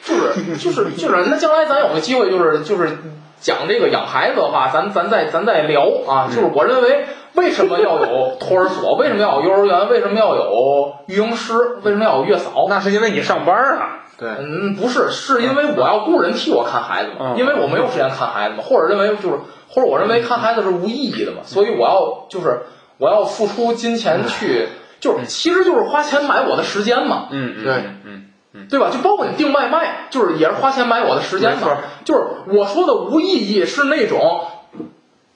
就是就是就是，那将来咱有个机会就是就是讲这个养孩子的话，咱咱再咱再聊啊。就是我认为为什么要有托儿所，为什么要有幼儿园，为什么要有育婴师，为什么要有月嫂？那是因为你上班啊。对，嗯，不是，是因为我要雇人替我看孩子嘛，嗯。因为我没有时间看孩子嘛，或者认为就是，或者我认为看孩子是无意义的嘛，所以我要就是我要付出金钱去，就是其实就是花钱买我的时间嘛，嗯嗯对。嗯嗯。对吧？就包括你订外卖，就是也是花钱买我的时间嘛，就是我说的无意义是那种，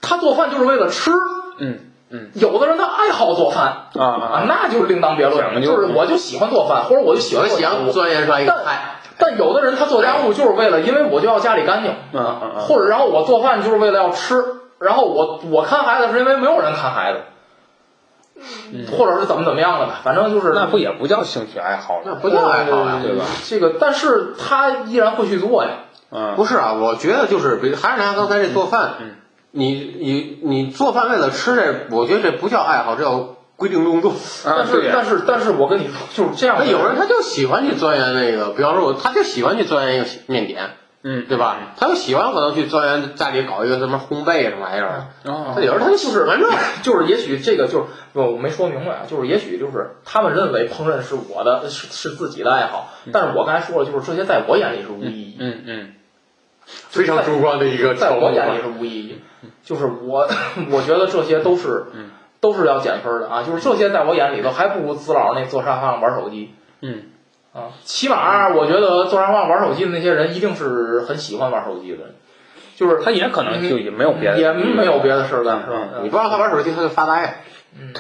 他做饭就是为了吃，嗯嗯。有的人他爱好做饭啊啊啊，那就是另当别论就是我就喜欢做饭，或者我就喜欢做家务。想钻研出来一个菜，但有的人他做家务就是为了，因为我就要家里干净，嗯嗯嗯。或者然后我做饭就是为了要吃，然后我我看孩子是因为没有人看孩子，或者是怎么怎么样的吧，反正就是那不也不叫兴趣爱好了？那不叫爱好呀呃，对吧？这个，但是他依然会去做呀。嗯，不是啊，我觉得就是，比还是拿刚才这做饭，嗯你你你做饭为了吃这，我觉得这不叫爱好，这叫规定动作。啊但是但是但是我跟你说，就是这样的。那有人他就喜欢去钻研那个，比方说我，他就喜欢去钻研一个面点，嗯对吧？他就喜欢可能去钻研家里搞一个什么烘焙什么玩意儿。哦他有时候他就喜欢这个，就是也许这个就是我我没说明白啊，就是也许就是他们认为烹饪是我的是是自己的爱好，但是我刚才说了，就是这些在我眼里是无意义。嗯嗯非常主观的一个在我眼里里，是无意义，就是我 我觉得这些都是嗯都是要减分的啊，就是这些在我眼里头还不如子老那坐沙发上玩手机嗯。啊，起码我觉得坐沙发上玩手机的那些人一定是很喜欢玩手机的人，就是他也可能就也没有别的，也没有别的事儿干是吧？你不让他玩手机，他就发呆。嗯。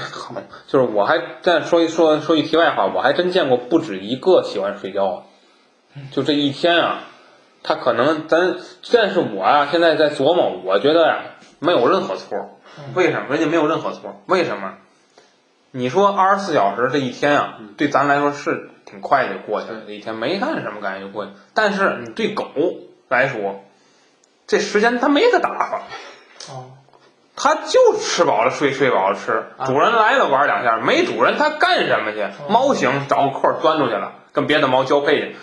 就是我还再说一说说句题外话，我还真见过不止一个喜欢睡觉的，就这一天啊，他可能咱，但是我啊现在在琢磨，我觉得呀、没有任何错，为什么？人家没有任何错，为什么？你说二十四小时这一天啊，对咱来说是挺快就过去了，这一天没干什么感觉就过去，但是你对狗来说，这时间它没得打发。哦它就吃饱了睡，睡饱了吃。啊主人来了玩两下，没主人它干什么去？猫行找个空儿钻出去了，跟别的猫交配去。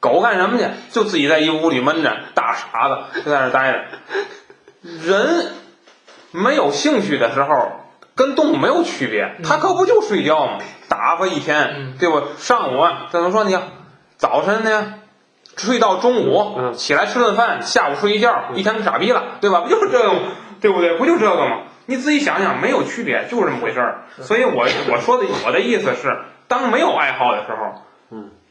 狗干什么去？就自己在一屋里闷着，大傻子就在那儿待着。人没有兴趣的时候，跟动物没有区别，它可不就睡觉吗？打发一天嗯，对不？上午啊，怎么说呢？早晨呢，睡到中午，嗯起来吃顿饭，下午睡一觉，一天跟傻逼了，对吧？不就是这个吗？对不对？不就这个吗？你自己想想，没有区别，就是这么回事儿。所以我我说的我的意思是，当没有爱好的时候，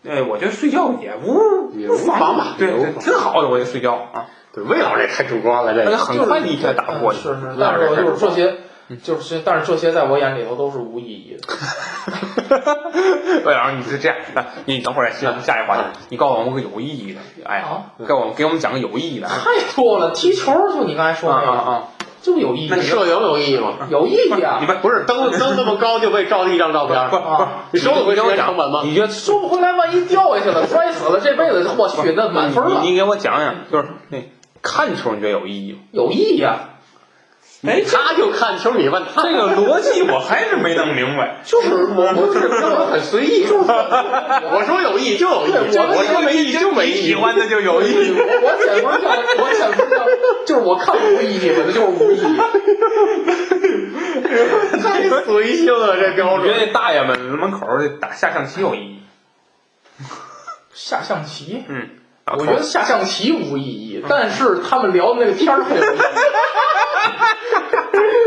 嗯，哎，我觉得睡觉也无也不无妨吧对挺好的，我觉得睡觉啊。对，魏老师也太主观了，这个很快的一下打不过去。是是，但是我就是这些，就是，但是这些在我眼里头都是无意义的。魏老师，你是这样，啊你等会儿下下一话题，你告诉我们个有意义的哎好，给我们给我们讲个有意义的。太多了，踢球就你刚才说啊那个，啊啊！就有意义那，摄影有意义吗？有意义啊你！们不是登登那么高就为照一张照片，啊，你收得回时间成本吗？你觉得收不回来，万一掉下去了，摔死了，这辈子我去，那满分了你，你给我讲讲，就是那看球你觉得有意义吗？有意义啊！哎，他就看球，你问他这个逻辑我还是没弄明白。就是我不是根本很随意。我说有意义就有意义，我我说没意义就没意义喜。欢的就有意义。我我减分项，我减分项就是我看无意义，我的就是无意义。太随性了，这标准。我觉得那大爷们门口儿打下象棋有意义。下象棋，嗯，我觉得下象棋无意义，但是他们聊的那个天儿很有意义。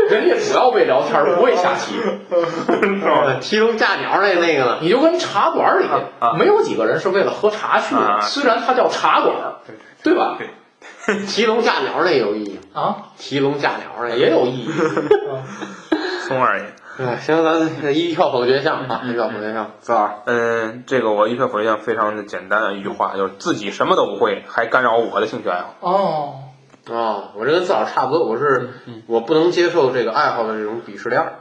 人家主要为聊天儿，不为下棋。提笼架鸟那那个呢？你就跟茶馆里啊没有几个人是为了喝茶去啊的，虽然它叫茶馆儿，对吧？提笼架鸟那有意义，啊，提笼架鸟那也有意义。松二爷。哎，行，咱一票否决项啊，一票否决项，四二。嗯，这个我一票否决项非常的简单的一句话，就是自己什么都不会，还干扰我的兴趣爱好。哦，哦，我这跟四老差不多，我是我不能接受这个爱好的这种鄙视链儿。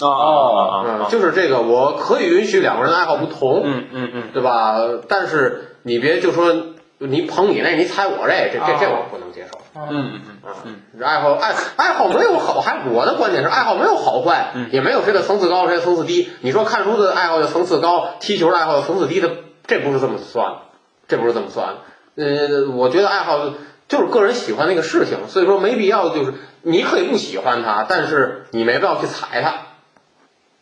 哦哦，就是这个，我可以允许两个人爱好不同，嗯嗯嗯，对吧？但是你别就说你捧你那，你踩我这，这这这我不能。嗯嗯嗯嗯，这爱好爱爱好没有好，还我的观点是爱好没有好坏，也没有谁的层次高谁的层次低。你说看书的爱好的层次高，踢球的爱好的层次低的，这不是这么算的，这不是这么算的。呃，我觉得爱好就是个人喜欢那个事情，所以说没必要就是你可以不喜欢它，但是你没必要去踩它，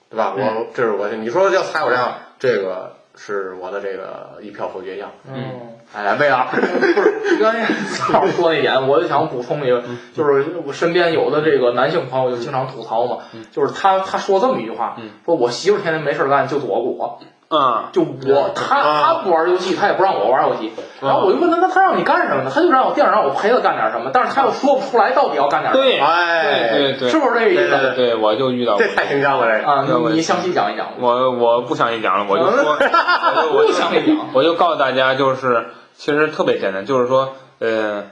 对吧？我这是我你说要踩我这样，这个是我的这个一票否决项。嗯。哎，魏老师，不是，刚才曹说那点，我就想补充一个，就是我身边有的这个男性朋友就经常吐槽嘛，就是他他说这么一句话，说我媳妇天天没事干就躲我，嗯，就我他他不玩游戏，他也不让我玩游戏，然后我就问他，那他让你干什么呢？他就让我电脑让我陪他干点什么，但是他又说不出来到底要干点什么，对。哎，对对。是不是这个意思？对，我就遇到过这。太形象了，这个。啊，你你详细讲一讲，我我不详细讲了，我就说，我不就详细讲，我就告诉大家，就是其实特别简单，就是说，呃，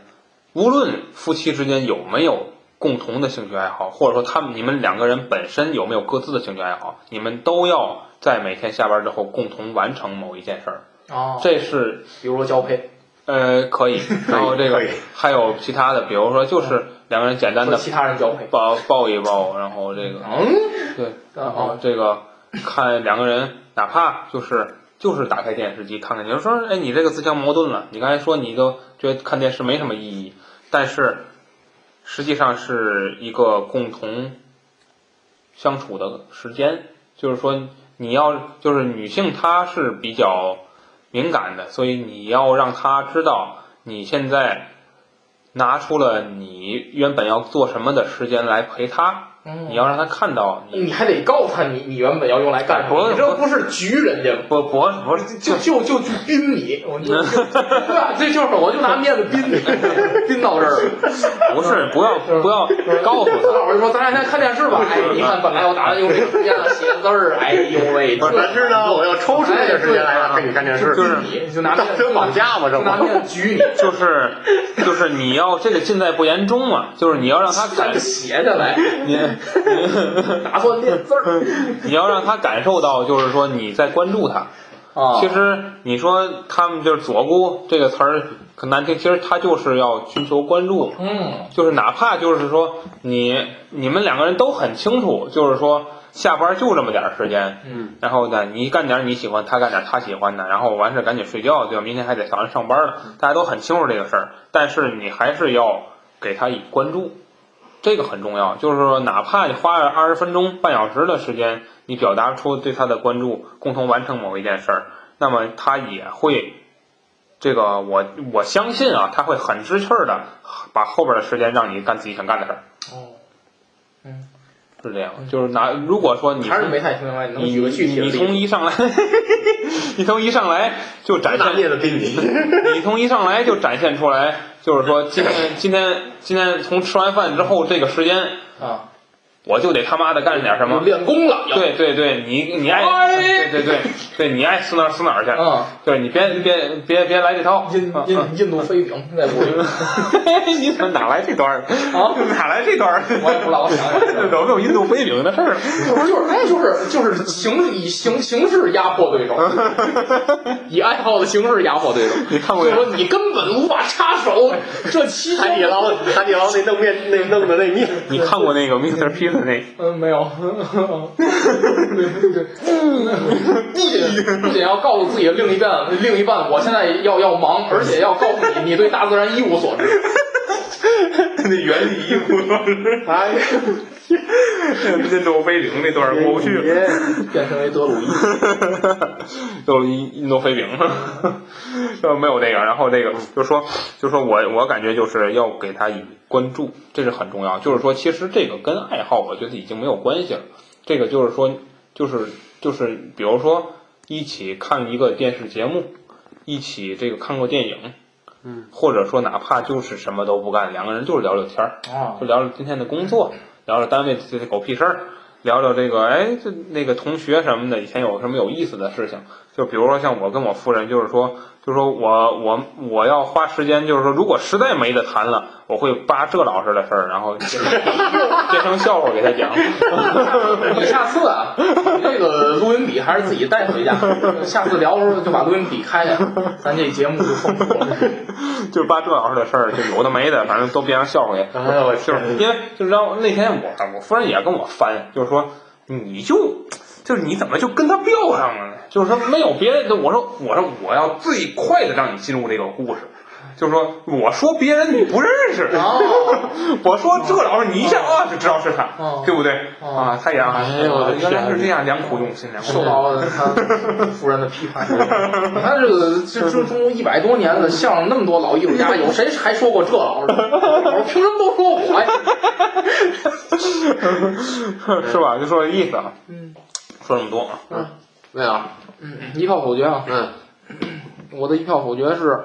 无论夫妻之间有没有共同的兴趣爱好，或者说他们你们两个人本身有没有各自的兴趣爱好，你们都要在每天下班之后共同完成某一件事儿。哦，这是比如说交配。呃可以，然后这个还有其他的，比如说就是两个人简单的其他人交配，抱抱一抱，然后这个嗯，对，然后哦，这个看两个人，哪怕就是就是打开电视机看看，有时候哎，你这个自相矛盾了。你刚才说你都觉得看电视没什么意义，但是实际上是一个共同相处的时间。就是说，你要就是女性她是比较敏感的，所以你要让她知道你现在拿出了你原本要做什么的时间来陪她。嗯你要让他看到你你还得告诉他你你原本要用来干什么，不你这不是局人家吗？不不不是就就就去宾你，我就就对吧？这就是我就拿面子宾你，宾到这儿了。不是不要不要告诉他，我就说咱俩先看电视吧。哎，你看本来我打算用这个时间了写字儿，哎呦喂，但是呢，我要抽出这个时间来陪你看电视，就是你就拿面当真绑架吗？这就拿不面子举你，就是就是你要这个尽在不言中嘛，就是你要让他感咱就写下来，你 打算练字儿 你要让他感受到，就是说你在关注他。啊其实你说他们就是左顾这个词儿很难听，其实他就是要寻求关注，嗯就是哪怕就是说你你们两个人都很清楚，就是说下班就这么点儿时间，嗯，然后呢，你干点你喜欢，他干点他喜欢的，然后完事儿赶紧睡觉，对吧？明天还得早上上班呢，大家都很清楚这个事儿，但是你还是要给他以关注，这个很重要。就是说，哪怕你花了二十分钟、半小时的时间，你表达出对他的关注，共同完成某一件事儿，那么他也会。这个我我相信啊，他会很知趣儿的把后边的时间让你干自己想干的事儿。是这样，就是拿如果说你还是没太听明白，你能你举个具体的你例子？从一上来，你从一上来就展拿现捏的比你。你从一上来就展现出来，就是说今天今天今天从吃完饭之后这个时间，啊，我就得他妈的干点什么。练功了，对对对，你你爱哎对对对对，你爱死哪儿死哪儿去。嗯，对你别别别别来这套。印嗯印印度飞饼在屋里，嗯你怎么哪来这段儿？啊哪来这段儿？我也不知道，我想想。有没有印度飞饼的事儿？不是就是哎，就是就是形以形形式压迫对手，以爱好的形式压迫对手。你看过就是说你根本无法插手这期海底捞，海底捞那弄面那弄的那面，你看过那个 Mr. P 嗯，没有。对对对，不仅不仅要告诉自己的另一半，另一半，我现在要要忙，而且要告诉你，你对大自然一无所知。那原理一无所知。哎，印度飞饼那段过不去了。变成为德鲁伊。都印印度飞饼，呃，没有这个。然后这个就是说，就是说我我感觉就是要给他以关注，这是很重要。就是说，其实这个跟爱好，我觉得已经没有关系了。这个就是说，就是就是，比如说一起看一个电视节目，一起这个看过电影，嗯，或者说哪怕就是什么都不干，两个人就是聊聊天儿，啊就聊聊今天的工作，聊聊单位这些狗屁事儿，聊聊这个哎，这那个同学什么的，以前有什么有意思的事情。就比如说像我跟我夫人，就是说，就是说我我我要花时间，就是说，如果实在没得谈了，我会扒这老师的事儿，然后变成笑话给他讲。你下次啊，你这个录音笔还是自己带回家。下次聊的时候就把录音笔开开，咱这节目就丰富了。就是扒这老师的事儿，就有的没的，反正都变成笑话给。哎呦我就是！因为就是让那天我我夫人也跟我翻，就是说你就就是你怎么就跟他飙上了呢？就是说没有别的，我说我说我要最快的让你进入这个故事，就是说我说别人你不认识，哦，我说这老师你一下啊就知道是他，哦对不对？哦啊，他也哎呦我的原来是这样，良苦用心，良苦。受到了他 夫人的批判。你看这个这中中一百多年了，相声那么多老艺术家，有谁还说过这老师？我说凭什么都说我呀？是吧？就说这意思啊。嗯，说这么多啊。没有，嗯，一票否决啊！嗯，我的一票否决是，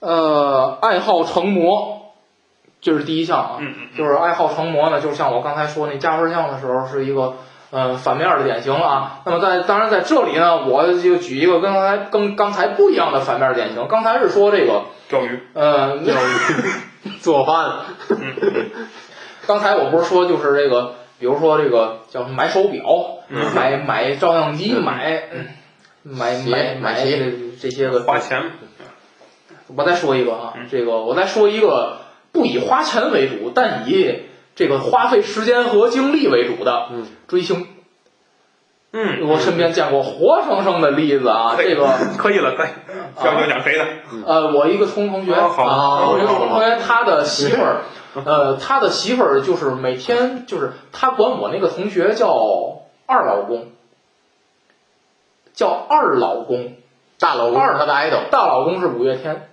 呃，爱好成魔，这是第一项啊。嗯就是爱好成魔呢，就像我刚才说那加分项的时候，是一个呃反面的典型了啊。那么在当然在这里呢，我就举一个跟刚才跟刚才不一样的反面典型。刚才是说这个钓鱼。呃，钓鱼 做饭，刚才我不是说就是这个，比如说这个叫什么买手表，嗯买买照相机，买买买买这这些个花钱。我再说一个啊嗯，这个我再说一个不以花钱为主，但以这个花费时间和精力为主的嗯。追星。嗯，我身边见过活生生的例子啊，这个。可以了，可以。要讲讲谁的？呃，我一个初中同学，哦好哦我一个初中同学，他的媳妇儿，呃，他的媳妇儿就是每天就是他管我那个同学叫二老公，叫二老公，大老公。二他的 idol，大老公是五月天，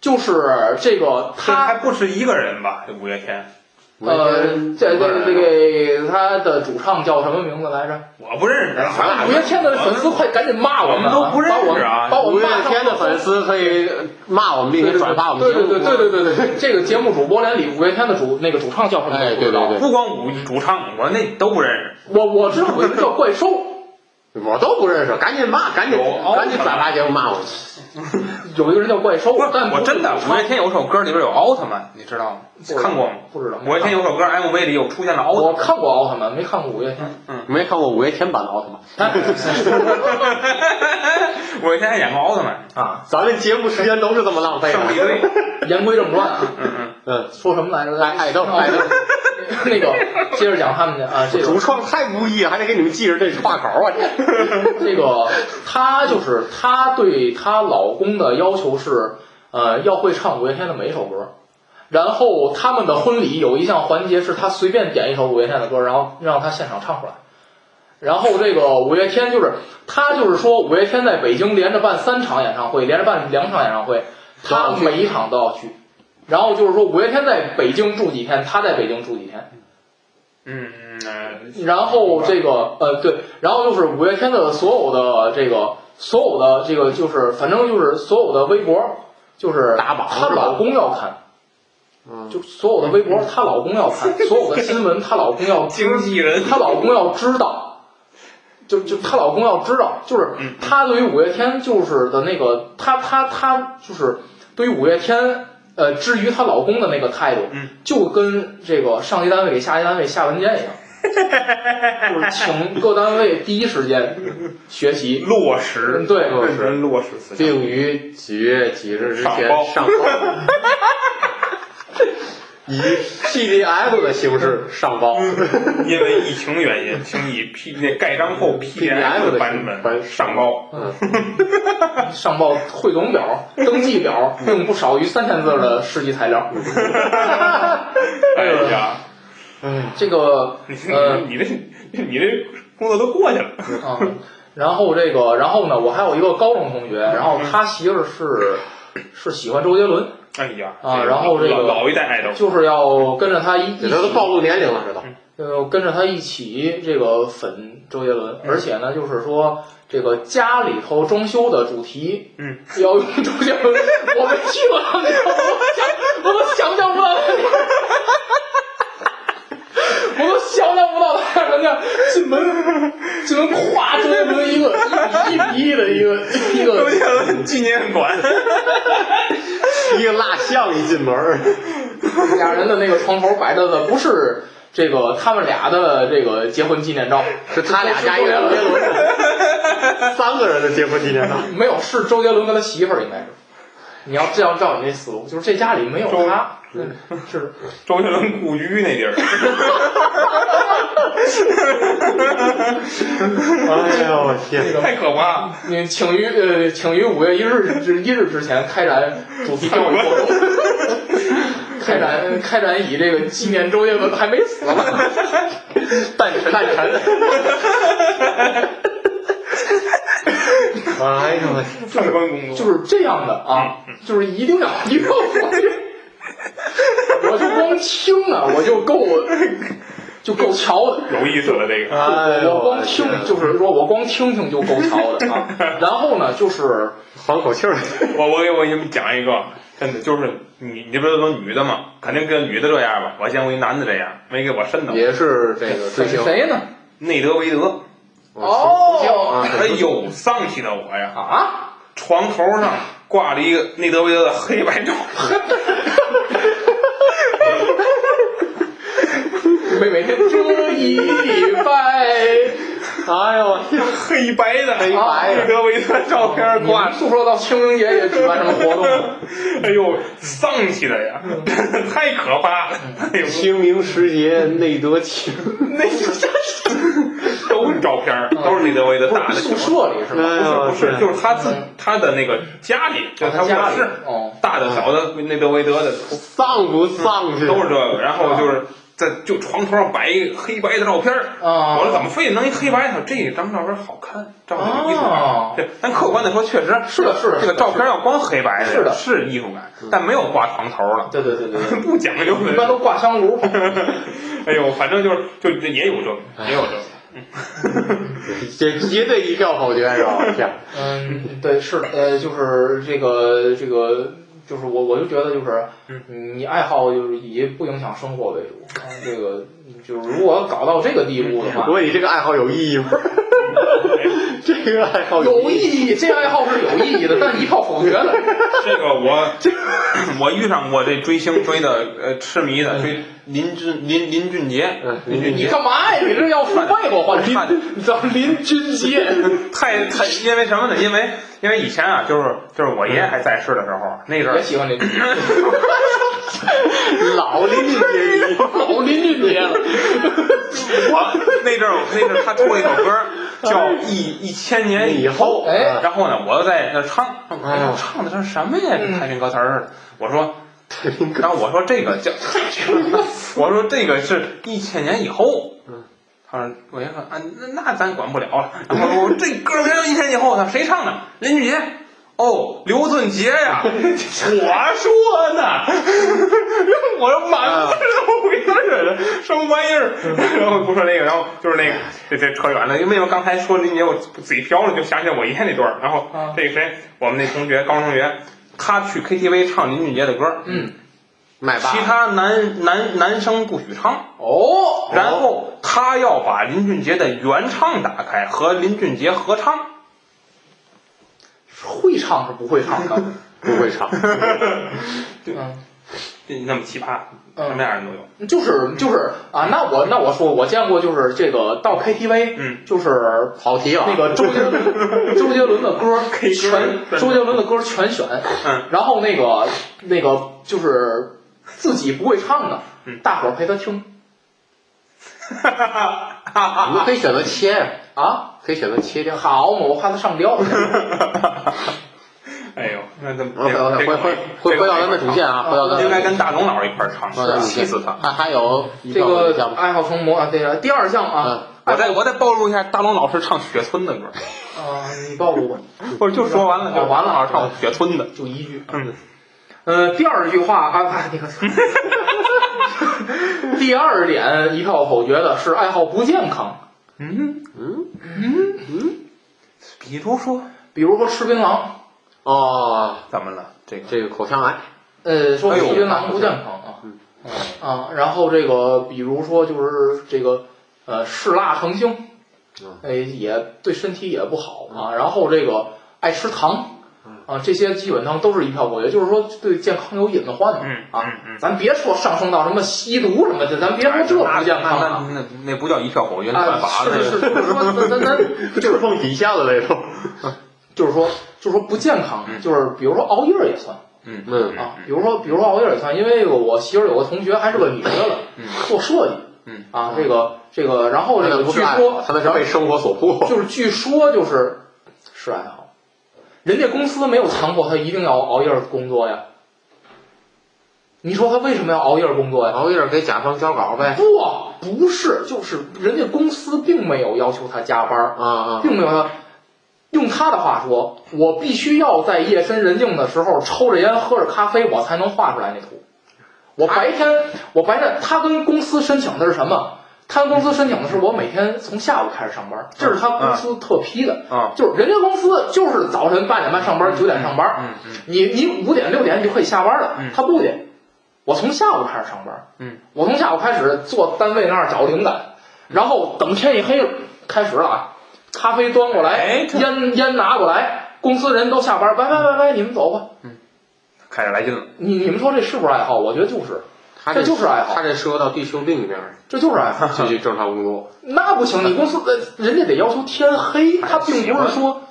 就是这个他还。不是一个人吧？这五月天，呃，这这这个他的主唱叫什么名字来着？我不认识啊。五月天的粉丝快赶紧骂我我们都不认识啊把我五月们骂上天的粉丝可以骂我们，并且转发我们对。对对对对对对，这个节目主播连里五月天的主那个主唱叫什么？哎对对对不光五主唱，我那都不认识。我我知道有一个叫怪兽，我都不认识，赶紧骂，赶紧赶紧转发节目骂我。有一个人叫怪兽不是，，但我真的五月天有首歌里边有奥特曼，你知道吗？看过吗？不知道。五月天有首歌 MV 里有出现了奥特曼。我看过奥特曼，没看过五月天。嗯没看过五月天版的奥特曼，五月天还演过奥特曼，啊，咱们节目时间都是这么浪费胜利的。队。言归正传啊，嗯嗯，嗯，说什么来着？爱爱豆爱豆，那个接着讲他们的啊，这个主创太不易了，还得给你们记着这话口啊！这 这个她就是她对她老公的要求是，呃，要会唱五月天的每一首歌。然后他们的婚礼有一项环节是她随便点一首五月天的歌，然后让她现场唱出来。然后这个五月天就是他就是说五月天在北京连着办三场演唱会，连着办两场演唱会，他每一场都要去。然后就是说五月天在北京住几天，他在北京住几天。嗯嗯然后这个呃对，然后就是五月天的所有的这个所有的这个就是反正就是所有的微博就是她老公要看，嗯，就所有的微博她老公要看，所有的新闻她老公要经纪人。她老公要知道，就就她老公要知道，就是嗯。她对于五月天就是的那个，她她她就是对于五月天。呃，至于她老公的那个态度，嗯。就跟这个上级单位给下级单位下文件一样，就是请各单位第一时间学习。落实。嗯，对，落实。落实思想。并于几月几日之前上报。上报，以 PDF 的形式上报。因为疫情原因，请以 P 那盖章后 PDF 的版本上报。嗯，上报汇总表、登记表，并不少于三千字的实际材料。哎呀，这个你呃你这你这工作都过去了。啊，然后这个，然后呢，我还有一个高中同学，然后他媳妇儿是是喜欢周杰伦，哎呀啊然后这个老老一代爱豆，就是要跟着他一一这都起暴露年龄了，这都。呃，跟着他一起这个粉周杰伦，而且呢，就是说这个家里头装修的主题，嗯，要用周杰伦，我没去过我都想，我都想象不到我都想象不到他们家进门，进门夸周杰伦一个一比一比一的一个一个周杰伦纪念馆，一个蜡像一进门儿，俩人的那个床头摆着的不是这个他们俩的这个结婚纪念照，是他俩加一个周杰伦，三个人的结婚纪念照。没有，是周杰伦跟他媳妇儿应该是。你要这样照你那思路，就是这家里没有他，嗯是。周杰伦故居那地儿，哎呦我天！太可怕。了。你请于呃，请于五月一日之一日之前开展主题教育活动，开展开展以这个纪念周杰伦还没死呢，诞辰。诞辰，哎呦我天！上班工作就是这样的啊，就是一定要 一定要我就光听啊，我就够就够瞧的。有意思了，这个哎我光听就是说我光听听就够瞧的啊，然后呢就是缓口气儿。我我给我给你们讲一个，真的就是你你不是说女的嘛？肯定跟女的这样吧。我见过一男的这样，没给我瘆的。也是这个追星谁呢？内德维德，哦啊，哎呦，丧气的我呀！啊，床头上挂着一个内德维德的黑白照，每每天这一礼拜，哎呦！黑白的黑白的内德维德照片挂着。你们诉说到清明节也举办什么活动了？哎呦，丧气的呀，太可怕了！哎呦，清明时节内得清。那都是照片，都是内德维德大的宿舍里是吗？不是不是，就是他自他的那个家里，就他卧室，哦，大的小的内德维德的丧不丧气？都是这个，然后就是在就床头上摆一个黑白的照片儿。啊我说怎么非得弄一黑白的？这张照片好看，照的有艺术哦感。对，但客观的说，确实是的是的这个照片要光黑白是的是艺术感，但没有挂床头了，对对对对对，不讲究一般都挂香炉。哎呦，反正就是就也有这，也有这个。这绝对一票否决是吧？天，嗯，对，是的，呃，就是这个这个，就是我我就觉得就是，嗯，你爱好就是以不影响生活为主，啊，这个就是如果搞到这个地步的话，问你这个爱好有意义吗？这个爱好有意义。意义，这爱好是有意义的，但一票否决了。这个我 我遇上过这追星追的呃痴迷的追林俊林林俊杰，嗯林俊杰你干嘛呀？你这要说外国话，你叫林俊杰，太太因为什么呢？因为因为以前啊，就是就是我爷爷还在世的时候，那阵儿也喜欢林俊杰，老林俊杰，老林俊杰了。我那阵儿那阵儿他出了一首歌叫《一 一千年以后》，哎然后呢，我又在那唱，哎嗯呦，唱的这是什么呀？这太平歌词儿似的。我说，然后我说这个叫太平歌，我说这个是一千年以后。他说：“我爷说啊，那那咱管不了了。”然后我说：“这歌名叫一千年以后，他说谁唱的？林俊杰。”哦，刘俊杰呀，我说呢，我说满不是我跟他似的，什么玩意儿？然后不说那个，然后就是那个，这这扯远了，因为我刚才说林俊杰，我嘴瓢了，就想起来我爷那段儿。然后啊这个谁，我们那同学高中同学，他去 KTV 唱林俊杰的歌，嗯，麦霸其他男男男生不许唱。哦，然后他要把林俊杰的原唱打开，和林俊杰合唱。会唱是不会唱的，不会唱，嗯。那么奇葩，什么样人都有。就是就是啊，那我那我说我见过，就是这个到 KTV，嗯，就是跑题了。那个周杰伦周杰伦的歌 全周杰伦的歌全选，嗯，然后那个那个就是自己不会唱的，嗯。大伙儿陪他听。你们可以选择切，啊，可以选择切掉。好嘛，我怕他上吊。哎呦，那怎么回回回回回回到咱们主线啊，回到咱应该跟大龙老师一块儿唱，气死他。还还有一这个爱好成魔啊，这个第二项啊嗯，我再我再暴露一下大龙老师唱雪村的歌，啊，你暴露吧，不是就说完了就哦完了唱雪村的。就一句。嗯，呃，第二句话啊，哎那个，第二点一票否决的是爱好不健康，嗯？嗯？嗯？嗯，比如说？比如说吃槟榔，哦，怎么了？这个？这个口腔癌，呃，说吃槟榔不健康啊，嗯。啊，然后这个比如说就是这个呃嗜辣成性嗯，哎也对身体也不好啊，然后这个爱吃糖。嗯。啊，这些基本上都是一票否决，就是说对健康有隐患嘛。嗯啊嗯嗯，咱别说上升到什么吸毒什么的，咱别说这不健康了。那那那不叫一票否决，那啊犯法，了。是是，就是说咱咱咱 就是放底下的那种。就是说就是说不健康，嗯就是比如说熬夜也算嗯嗯啊，比如说比如说熬夜也算，因为我媳妇儿有个同学还是个女的了，嗯做设计，嗯啊，这个这个，然后这个据说好，他那是被生活所迫。就是据说就是是爱好，人家公司没有强迫他一定要熬夜儿工作呀。你说他为什么要熬夜儿工作呀？熬夜给甲方交稿呗。不，不是，就是人家公司并没有要求他加班儿，啊啊，并没有他。用他的话说，我必须要在夜深人静的时候抽着烟、喝着咖啡，我才能画出来那图。我白天，我白天，他跟公司申请的是什么？他跟公司申请的是我每天从下午开始上班，这是他公司特批的。啊，就是人家公司就是早晨八点半上班，九点上班，嗯嗯你你五点六点你就可以下班了嗯。他不的，我从下午开始上班，嗯，我从下午开始坐单位那儿找灵感，然后等天一黑了，开始了啊，咖啡端过来，哎烟烟拿过来，公司人都下班，拜拜拜拜，你们走吧。开始来劲了。你你们说这是不是爱好？我觉得就是，他这就是爱好他这涉及到地球另一面，这就是爱好。继续正常工作。那不行，你公司的，人家得要求天黑，他并不是说，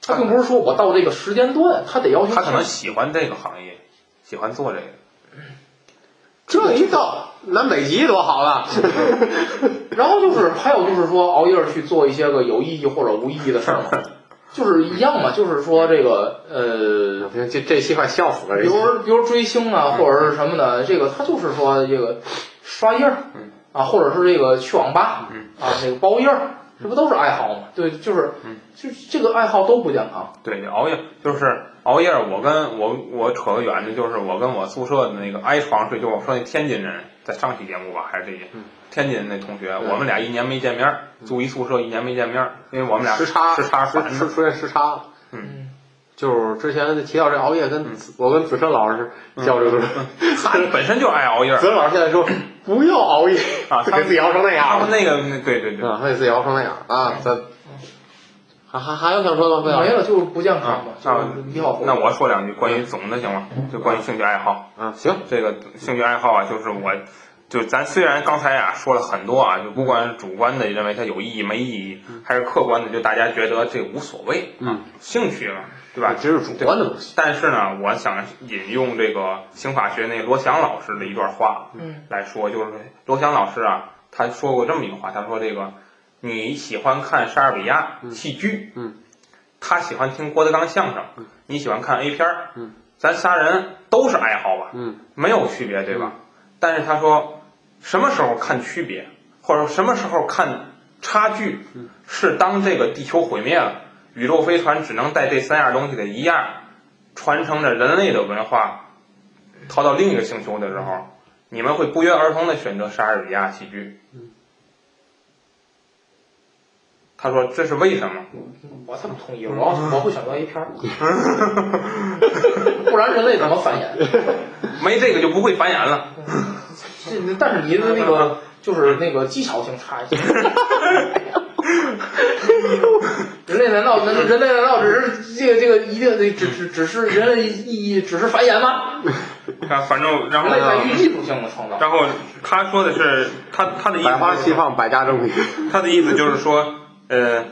他并不是说我到这个时间段，他得要求他可能喜欢这个行业，喜欢做这个。这一到南北极多好啊！然后就是还有就是说熬夜儿去做一些个有意义或者无意义的事儿嘛，就是一样嘛，就是说这个呃，这这期快笑死了。比如比如追星啊，或者是什么的，这个他就是说这个刷印儿嗯啊，或者是这个去网吧嗯啊，那个包夜儿，这不都是爱好吗？对，就是嗯就这个爱好都不健康。对，熬夜就是熬夜。我跟我我扯个远的，就是我跟我宿舍的那个挨床睡，就我说那天津人，在上期节目吧，还是这些嗯天津那同学，嗯我们俩一年没见面儿，住一宿舍一年没见面儿，因为我们俩时差时差。出出现时差了。嗯，就是之前提到这熬夜，跟嗯我跟子琛老师交流的时候，他本身就爱熬夜子琛老师现在说 不要熬夜啊，他给自己熬成那样了们那个对对对，他，给自己熬成那样啊。咱还还还有想说的吗？没了就是不健康嘛，啊就是一号否决那我说两句关于总的行吗？就关于兴趣爱好。嗯，行，这个兴趣爱好啊，就是我，就咱虽然刚才啊说了很多啊，就不管是主观的认为它有意义没意义，还是客观的就大家觉得这无所谓，嗯，兴趣嘛，对吧？这是主观的东西。但是呢，我想引用这个刑法学那罗翔老师的一段话嗯来说，就是罗翔老师啊，他说过这么一句话，他说这个你喜欢看莎士比亚戏剧，嗯，他喜欢听郭德纲相声，嗯你喜欢看 A 片儿，嗯，咱仨人都是爱好吧，嗯没有区别，对吧？但是他说，什么时候看区别，或者说什么时候看差距，嗯是当这个地球毁灭了，宇宙飞船只能带这三样东西的一样，传承着人类的文化，逃到另一个星球的时候，你们会不约而同的选择莎士比亚戏剧。他说这是为什么？我这么同意，我要我会选择 A 片儿，不然人类怎么繁衍？没这个就不会繁衍了。这但是你的那个就是那个技巧性差一些。人类难道人人类难道只是这个这个一定得只只只是人类意义只是繁衍吗？啊，反正然后人类在于艺术性的创造。然后他说的是他他的意思百花是齐放，百家争鸣。他的意思就是说，呃，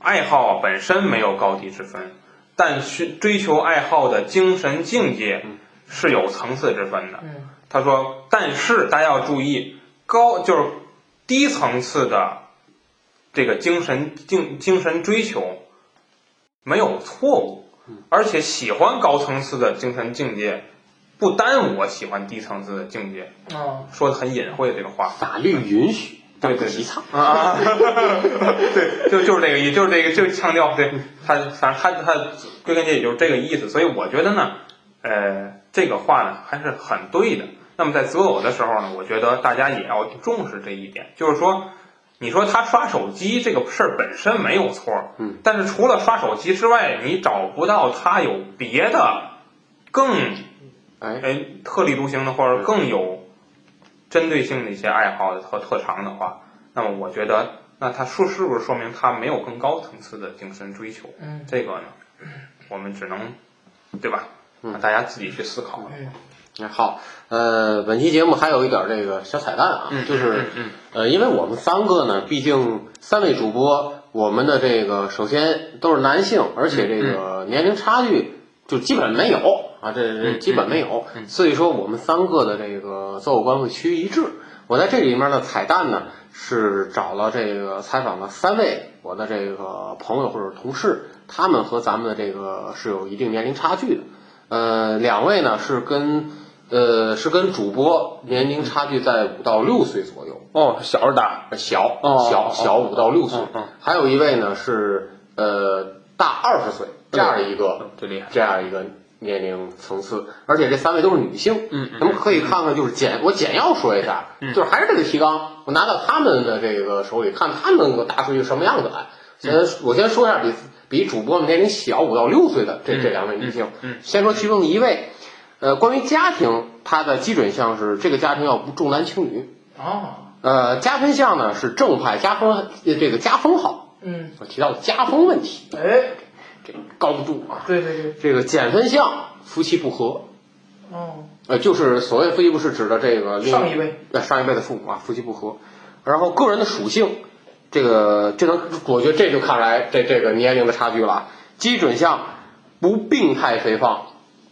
爱好本身没有高低之分，但寻追求爱好的精神境界是有层次之分的。嗯他说，但是大家要注意，高就是低层次的这个精神精精神追求没有错误，而且喜欢高层次的精神境界，不耽误我喜欢低层次的境界。啊，说的很隐晦这个话。法律允许，对对提倡。啊，对，就就是这个意，就是这个，就强调对他，反正他他归根结底就是这个意思，所以我觉得呢，呃，这个话呢还是很对的。那么在择偶的时候呢，我觉得大家也要重视这一点，就是说，你说他刷手机这个事儿本身没有错，嗯，但是除了刷手机之外，你找不到他有别的更哎，哎特立独行的或者更有针对性的一些爱好和特长的话，那么我觉得，那他说是不是说明他没有更高层次的精神追求？嗯这个呢，我们只能对吧？嗯大家自己去思考。嗯好，呃，本期节目还有一点这个小彩蛋啊，就是嗯呃，因为我们三个呢，毕竟三位主播，我们的这个首先都是男性，而且这个年龄差距就基本没有啊，这这嗯基本没有，所以说我们三个的这个择偶观会趋于一致。我在这里面的彩蛋呢，是找了这个采访了三位我的这个朋友或者同事，他们和咱们的这个是有一定年龄差距的。呃，两位呢是跟呃是跟主播年龄差距在五到六岁左右，哦，小是大，小小小五到六岁还有一位呢是呃大二十岁这样一个这厉害。这样一个年龄层次，而且这三位都是女性。嗯嗯咱们可以看看，就是简我简要说一下，嗯就是还是这个提纲，我拿到他们的这个手里，看他们能够答出一个什么样子来。先我先说一下比比主播们年龄小五到六岁的这这两位女性，先说其中的一位，呃，关于家庭，它的基准项是这个家庭要不重男轻女，哦，呃，加分项呢是正派，家风呃这个家风好，嗯，我提到了家风问题，哎，这高度啊，对对对，这个减分项夫妻不和，哦，呃，就是所谓夫妻不是指的这个另上一位，呃上一辈的父母啊，夫妻不和。然后个人的属性，这个这能，我觉得这就看出来这这个年龄的差距了啊。基准项不病态肥胖，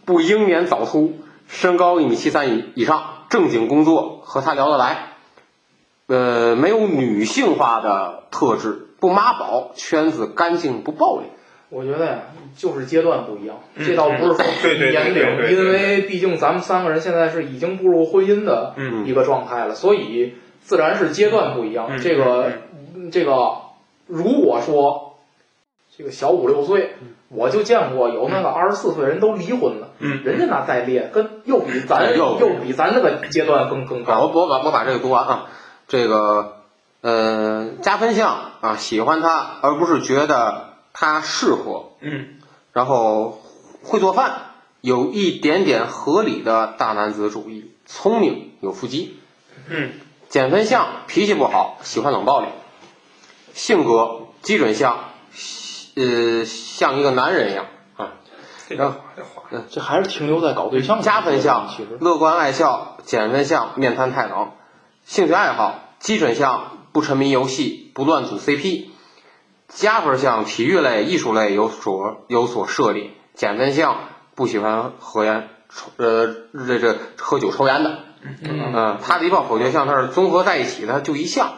不英年早秃，身高一米七三以以上，正经工作，和他聊得来。呃，没有女性化的特质，不妈宝，圈子干净不暴力。我觉得呀，就是阶段不一样，嗯这倒不是说年龄，因为毕竟咱们三个人现在是已经步入婚姻的嗯一个状态了，所以自然是阶段不一样。嗯这个这个，如果说这个小五六岁，我就见过有那个二十四岁人都离婚了，嗯。人家那再烈，跟又比咱又又比咱那个阶段更更高，我。我把我把这个读完啊，这个呃加分项啊，喜欢他，而不是觉得他适合，嗯。然后会做饭，有一点点合理的大男子主义，聪明有腹肌。嗯。减分项脾气不好，喜欢冷暴力，性格基准项，呃像一个男人一样啊。这然后这还是停留在搞对象加分项其实乐观爱笑，减分项面瘫太冷，兴趣爱好基准项不沉迷游戏，不乱组 CP，加分项体育类、艺术类有所有所设立，减分项不喜欢喝烟、抽呃这这喝酒抽烟的，嗯。嗯，他的一票否决项它是综合在一起的，就一项，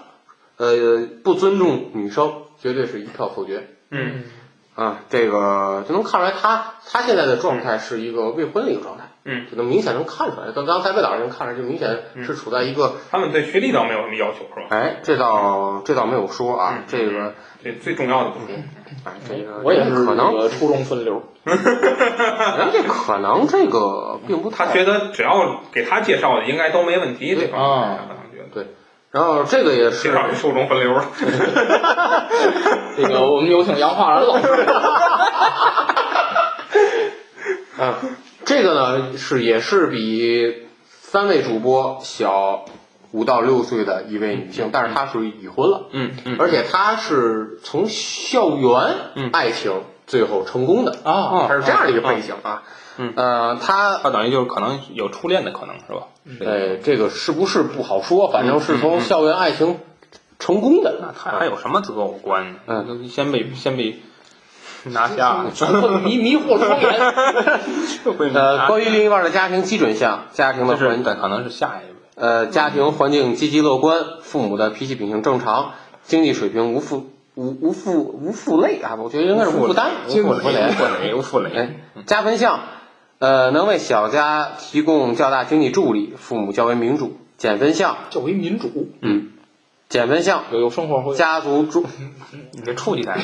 呃，不尊重女生，绝对是一票否决。嗯啊，这个就能看出来他他现在的状态是一个未婚的一个状态。嗯，就能明显能看出来。刚刚才魏老师能看出来，就明显是处在一个，他们对学历倒没有什么要求，是吧？哎，这倒这倒没有说啊嗯，这个，这最重要的不说。哎，这个我也是可能那，个初中分流，人家可能这个并不太他觉得只要给他介绍的应该都没问题，这方面啊他可能觉得。对。然后这个也是介绍初中分流了，这个我们有请杨化然老师。啊，这个呢是也是比三位主播小五到六岁的一位女性，但是她属于已婚了，嗯嗯，而且她是从校园嗯爱情最后成功的，啊她是这样的一个背景啊。嗯呃，他他等于就是可能有初恋的可能是吧？呃这个是不是不好说，反正是从校园爱情成功的。那他还有什么择偶观呢？嗯，先被先被拿下，迷迷惑双眼，呃，关于另一半的家庭基准项，家庭的这是环这可能是下一位。呃，家庭环境积极乐观，父母的脾气秉性正常，经济水平无负无无负无负累啊，我觉得应该是无负担，无负累，无负累，无负累。哎，加分项，呃，能为小家提供较大经济助力，父母较为民主。减分项，较为民主，嗯，减分项，有有生活会。家族中 你这触及台，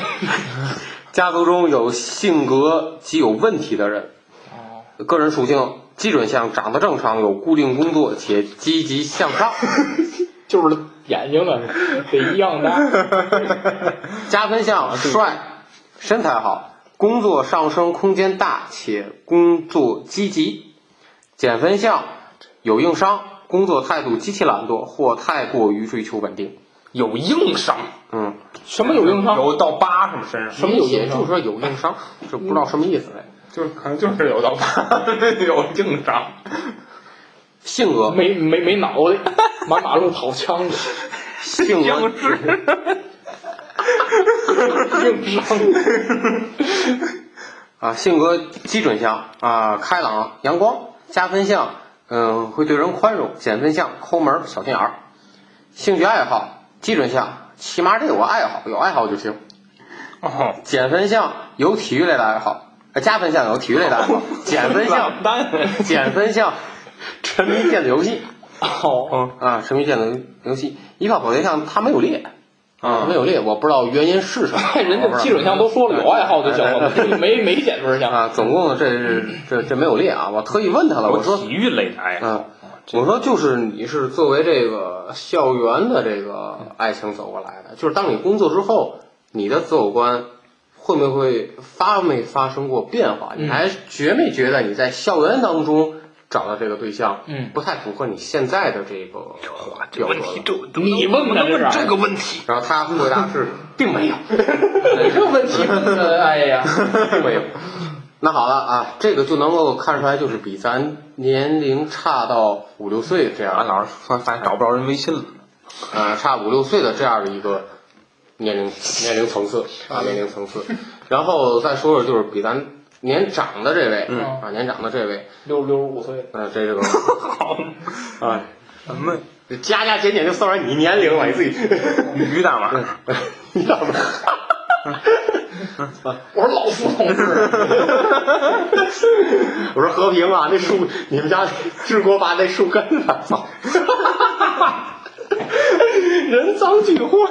家族中有性格极有问题的人，哦，个人属性基准项长得正常，有固定工作且积极向上。就是眼睛呢，得一样大。加分项帅，身材好，工作上升空间大且工作积极。减分项有硬伤，工作态度极其懒惰或太过于追求稳定。有硬伤，嗯，什么有硬伤？有到疤什么身上？什么有硬伤写就是说有硬伤，就不知道什么意思嘞。就是可能就是有到疤，有硬伤。性格没没没脑袋，满马路跑枪的，性格 硬是硬伤。啊，性格基准项啊，开朗阳光。加分项嗯，会对人宽容。减分项抠门小心眼儿。兴趣爱好基准项，起码得有个爱好，有爱好就行。哦，减分项有体育类的爱好，呃，加分项有体育类的爱好，减分项单减分项沉迷电子游戏哦，啊，沉迷电子游戏。依靠口诀项他没有列啊，他没有列，我不知道原因是什么。哎，人家基准项都说了，有爱好就行了，没没减分项。啊，总共这是这这没有列啊，我特意问他了，我说体育类的爱好。嗯，我说就是你是作为这个校园的这个爱情走过来的，就是当你工作之后，你的择偶观会不会发没发生过变化？你还觉没觉得你在校园当中找到这个对象，嗯。不太符合你现在的这个标准。你问的这个问题，然后他回答是 并没有，这问题问的，哎呀，并没有。那好了啊，这个就能够看出来，就是比咱年龄差到五六岁这样。俺老师发发现找不着人微信了。呃，差五六岁的这样的一个年龄年龄层次啊，年龄层次。然后再说说，就是比咱年长的这位，嗯。啊，年长的这位，六六十五岁，啊，这这个，好。啊，什么加加减减就算出来你年龄了，你自己，于大妈？你知道吗？我说老傅同志，我说和平啊，那树，你们家治国把那树根子，操！人赃俱获。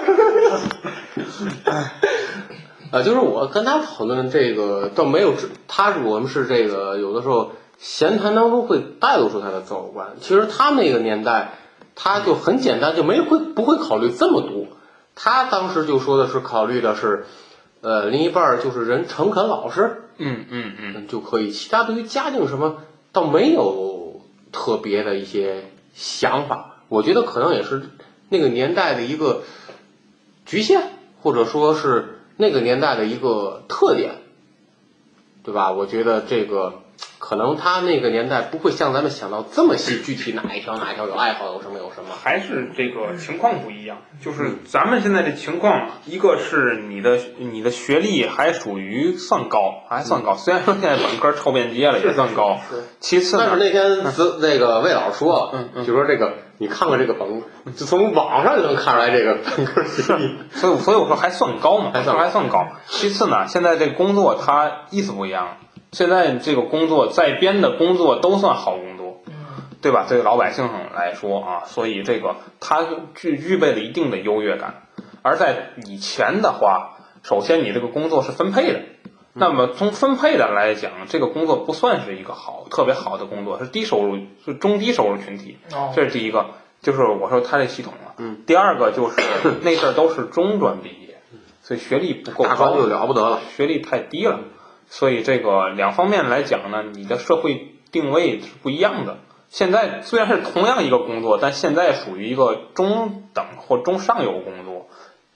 呃，就是我跟他讨论这个，倒没有，他我们是这个有的时候闲谈当中会带露出他的择偶观。其实他那个年代，他就很简单，就没会不会考虑这么多。他当时就说的是考虑的是，呃，另一半儿就是人诚恳老实，嗯嗯嗯，嗯就可以。其他对于家境什么，倒没有特别的一些想法。我觉得可能也是那个年代的一个局限，或者说是那个年代的一个特点，对吧？我觉得这个可能他那个年代不会像咱们想到这么细，具体哪一条哪一条有爱好，有什么有什么。还是这个情况不一样。就是咱们现在这情况，一个是你的你的学历还属于算高，还算高。虽然说现在本科臭遍街了，也算高。其次，但是那天子那个魏老师说就说这个你看看这个本，就从网上就能看出来这个本科学历。所以所以我说还算高嘛，还算还算高。其次呢，现在这个工作它意思不一样，现在这个工作在编的工作都算好工作，嗯对吧？对老百姓来说啊，所以这个它具具备了一定的优越感。而在以前的话，首先你这个工作是分配的，那么从分配的来讲，这个工作不算是一个好特别好的工作，是低收入是中低收入群体，哦这是第一个。就是我说他这系统了，嗯。第二个就是那阵儿都是中专毕业，所以学历不够高大专，就了不得了。学历太低了，所以这个两方面来讲呢，你的社会定位是不一样的。现在虽然是同样一个工作，但现在属于一个中等或中上游工作，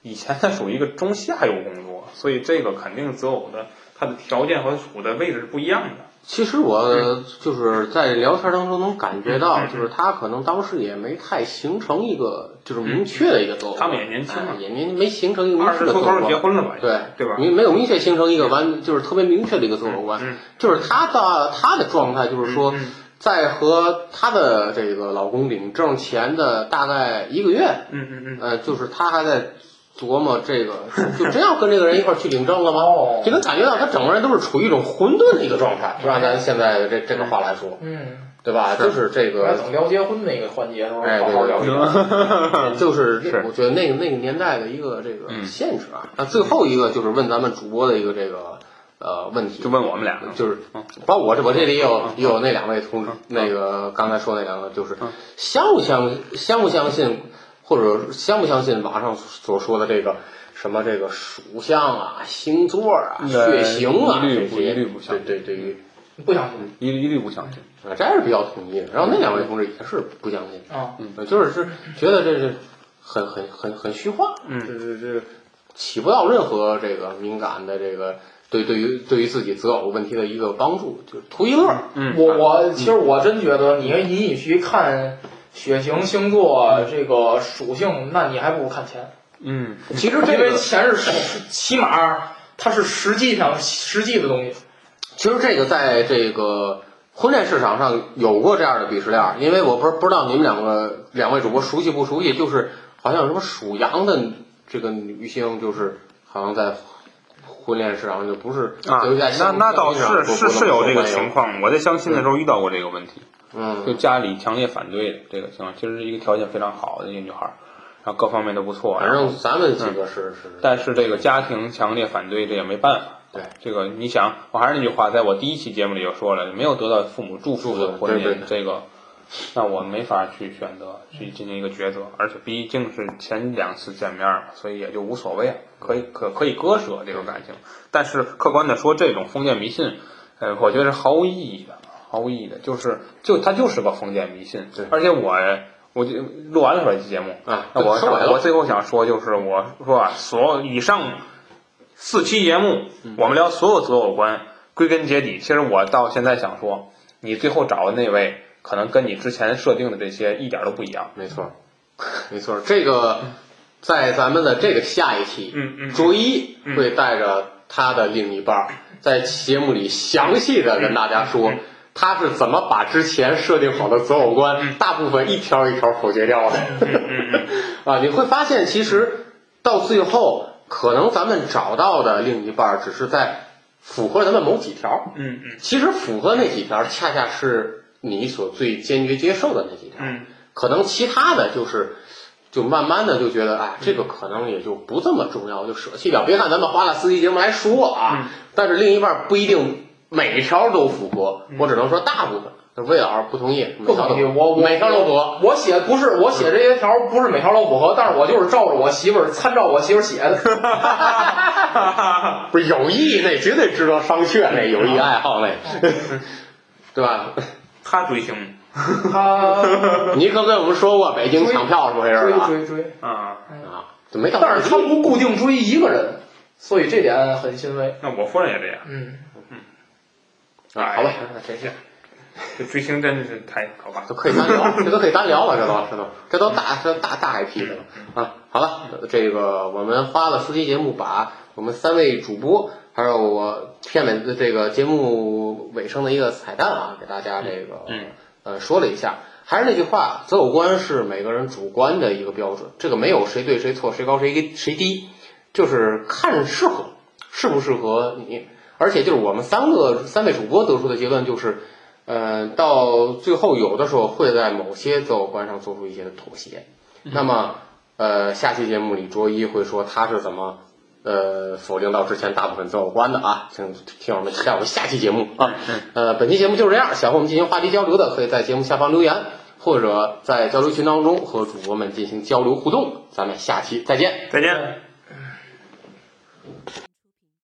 以前它属于一个中下游工作，所以这个肯定择偶的它的条件和处的位置是不一样的。其实我就是在聊天当中能感觉到就是他可能当时也没太形成一个就是明确的一个择偶观，他们也年轻嘛哎也年没形成一个明确的择偶观。就结婚了吧？对对吧？没没有明确形成一个完就是特别明确的一个择偶观，嗯就是他的他的状态就是说嗯，在和她的这个老公领证前的大概一个月，嗯嗯嗯，呃，就是她还在琢磨这个，就真要跟这个人一块儿去领证了吗？哦？就能感觉到他整个人都是处于一种混沌的一个状态，就按咱现在的这这个话来说，嗯，对吧？就是这个，等聊结婚那个环节的时候哎好好聊一聊。就是是。我觉得那个那个年代的一个这个嗯。限制啊。那最后一个就是问咱们主播的一个这个呃问题，就问我们俩，就是嗯。包括我这我这里也有嗯。也有那两位同那个刚才说那两个，就是嗯。相不相相不相信，或者相不相信网上所说的这个什么这个属相啊、星座啊、呃血型啊一律不这些，一律不相信对对对于不相信一律一律不相信。啊，这是比较统一的。然后那两位同志也是不相信。啊，嗯就是是觉得这是很很很很虚化，嗯这这这起不到任何这个敏感的这个对对于对于自己择偶问题的一个帮助，就是图一乐。嗯，我我其实我真觉得你你与其看血型、星座这个属性，那你还不如看钱，嗯其实这因为个钱是实起码它是实际上实际的东西。其实这个在这个婚恋市场上有过这样的鄙视链，因为我不是不知道你们两个两位主播熟悉不熟悉，就是好像有什么属羊的这个女性，就是好像在婚恋市场上就不是啊，那那倒是是是有这个情况，况。我在相亲的时候遇到过这个问题，就嗯，家里强烈反对的这个情况。其实是一个条件非常好的一个女孩儿，然后各方面都不错，反正咱们几个是是，但是这个家庭强烈反对，这也没办法。对，这个你想，我还是那句话，在我第一期节目里就说了，没有得到父母祝福的婚姻，这个，那我没法去选择去进行一个抉择，而且毕竟是前两次见面嘛，所以也就无所谓，可以可可以割舍这个感情。但是客观的说，这种封建迷信，呃，我觉得是毫无意义的，毫无意义的，就是就它就是个封建迷信。对。而且我我就录完了这期节目，啊，那我我最后想说就是，我说啊，所有以上四期节目，嗯。我们聊所有择偶观，归根结底，其实我到现在想说，你最后找的那位，可能跟你之前设定的这些一点都不一样。没错，没错，这个在咱们的这个下一期，嗯嗯。卓一嗯。会带着他的另一半儿，在节目里详细的跟大家说嗯，他是怎么把之前设定好的择偶观，嗯大部分一条一条否决掉的。嗯 啊，你会发现，其实到最后，可能咱们找到的另一半儿只是在符合咱们某几条，嗯嗯其实符合那几条，恰恰是你所最坚决接受的那几条。嗯可能其他的就是，就慢慢的就觉得，哎，这个可能也就不这么重要，就舍弃掉。别看咱们花了四期节目来说啊，嗯但是另一半不一定每条都符合，我只能说大部分。魏老师不同意，不同意，我我每条都符合。我写不是我写这些条不是每条都符合，但是我就是照着我媳妇儿参照我媳妇儿写的。不是有意那绝对值得商榷，那有意爱好那，对吧？他追星 他你可跟我们说过北京抢票是不回事追吧？追追，啊，啊，就没到。但是他不固定追一个人，所以这点很欣慰。那我夫人也这样。嗯，啊，好吧，哎，真是，这追星真的是太可怕了。都可以单聊，这都可以单聊了，这都这都这都大这大大 IP 的了啊！好了，这个我们花了四期节目，把我们三位主播还有我片尾的这个节目尾声的一个彩蛋啊，给大家这个嗯呃说了一下。还是那句话，择偶观是每个人主观的一个标准，这个没有谁对谁错，谁高谁谁低，就是看适合，适不适合你。而且就是我们三个三位主播得出的结论就是，呃，到最后有的时候会在某些择偶观上做出一些的妥协。那么，呃，下期节目里卓一会说他是怎么。呃，否定到之前大部分择偶观的啊，请听友们期待我们下期节目啊。呃，本期节目就是这样，想和我们进行话题交流的，可以在节目下方留言，或者在交流群当中和主播们进行交流互动。咱们下期再见。再见。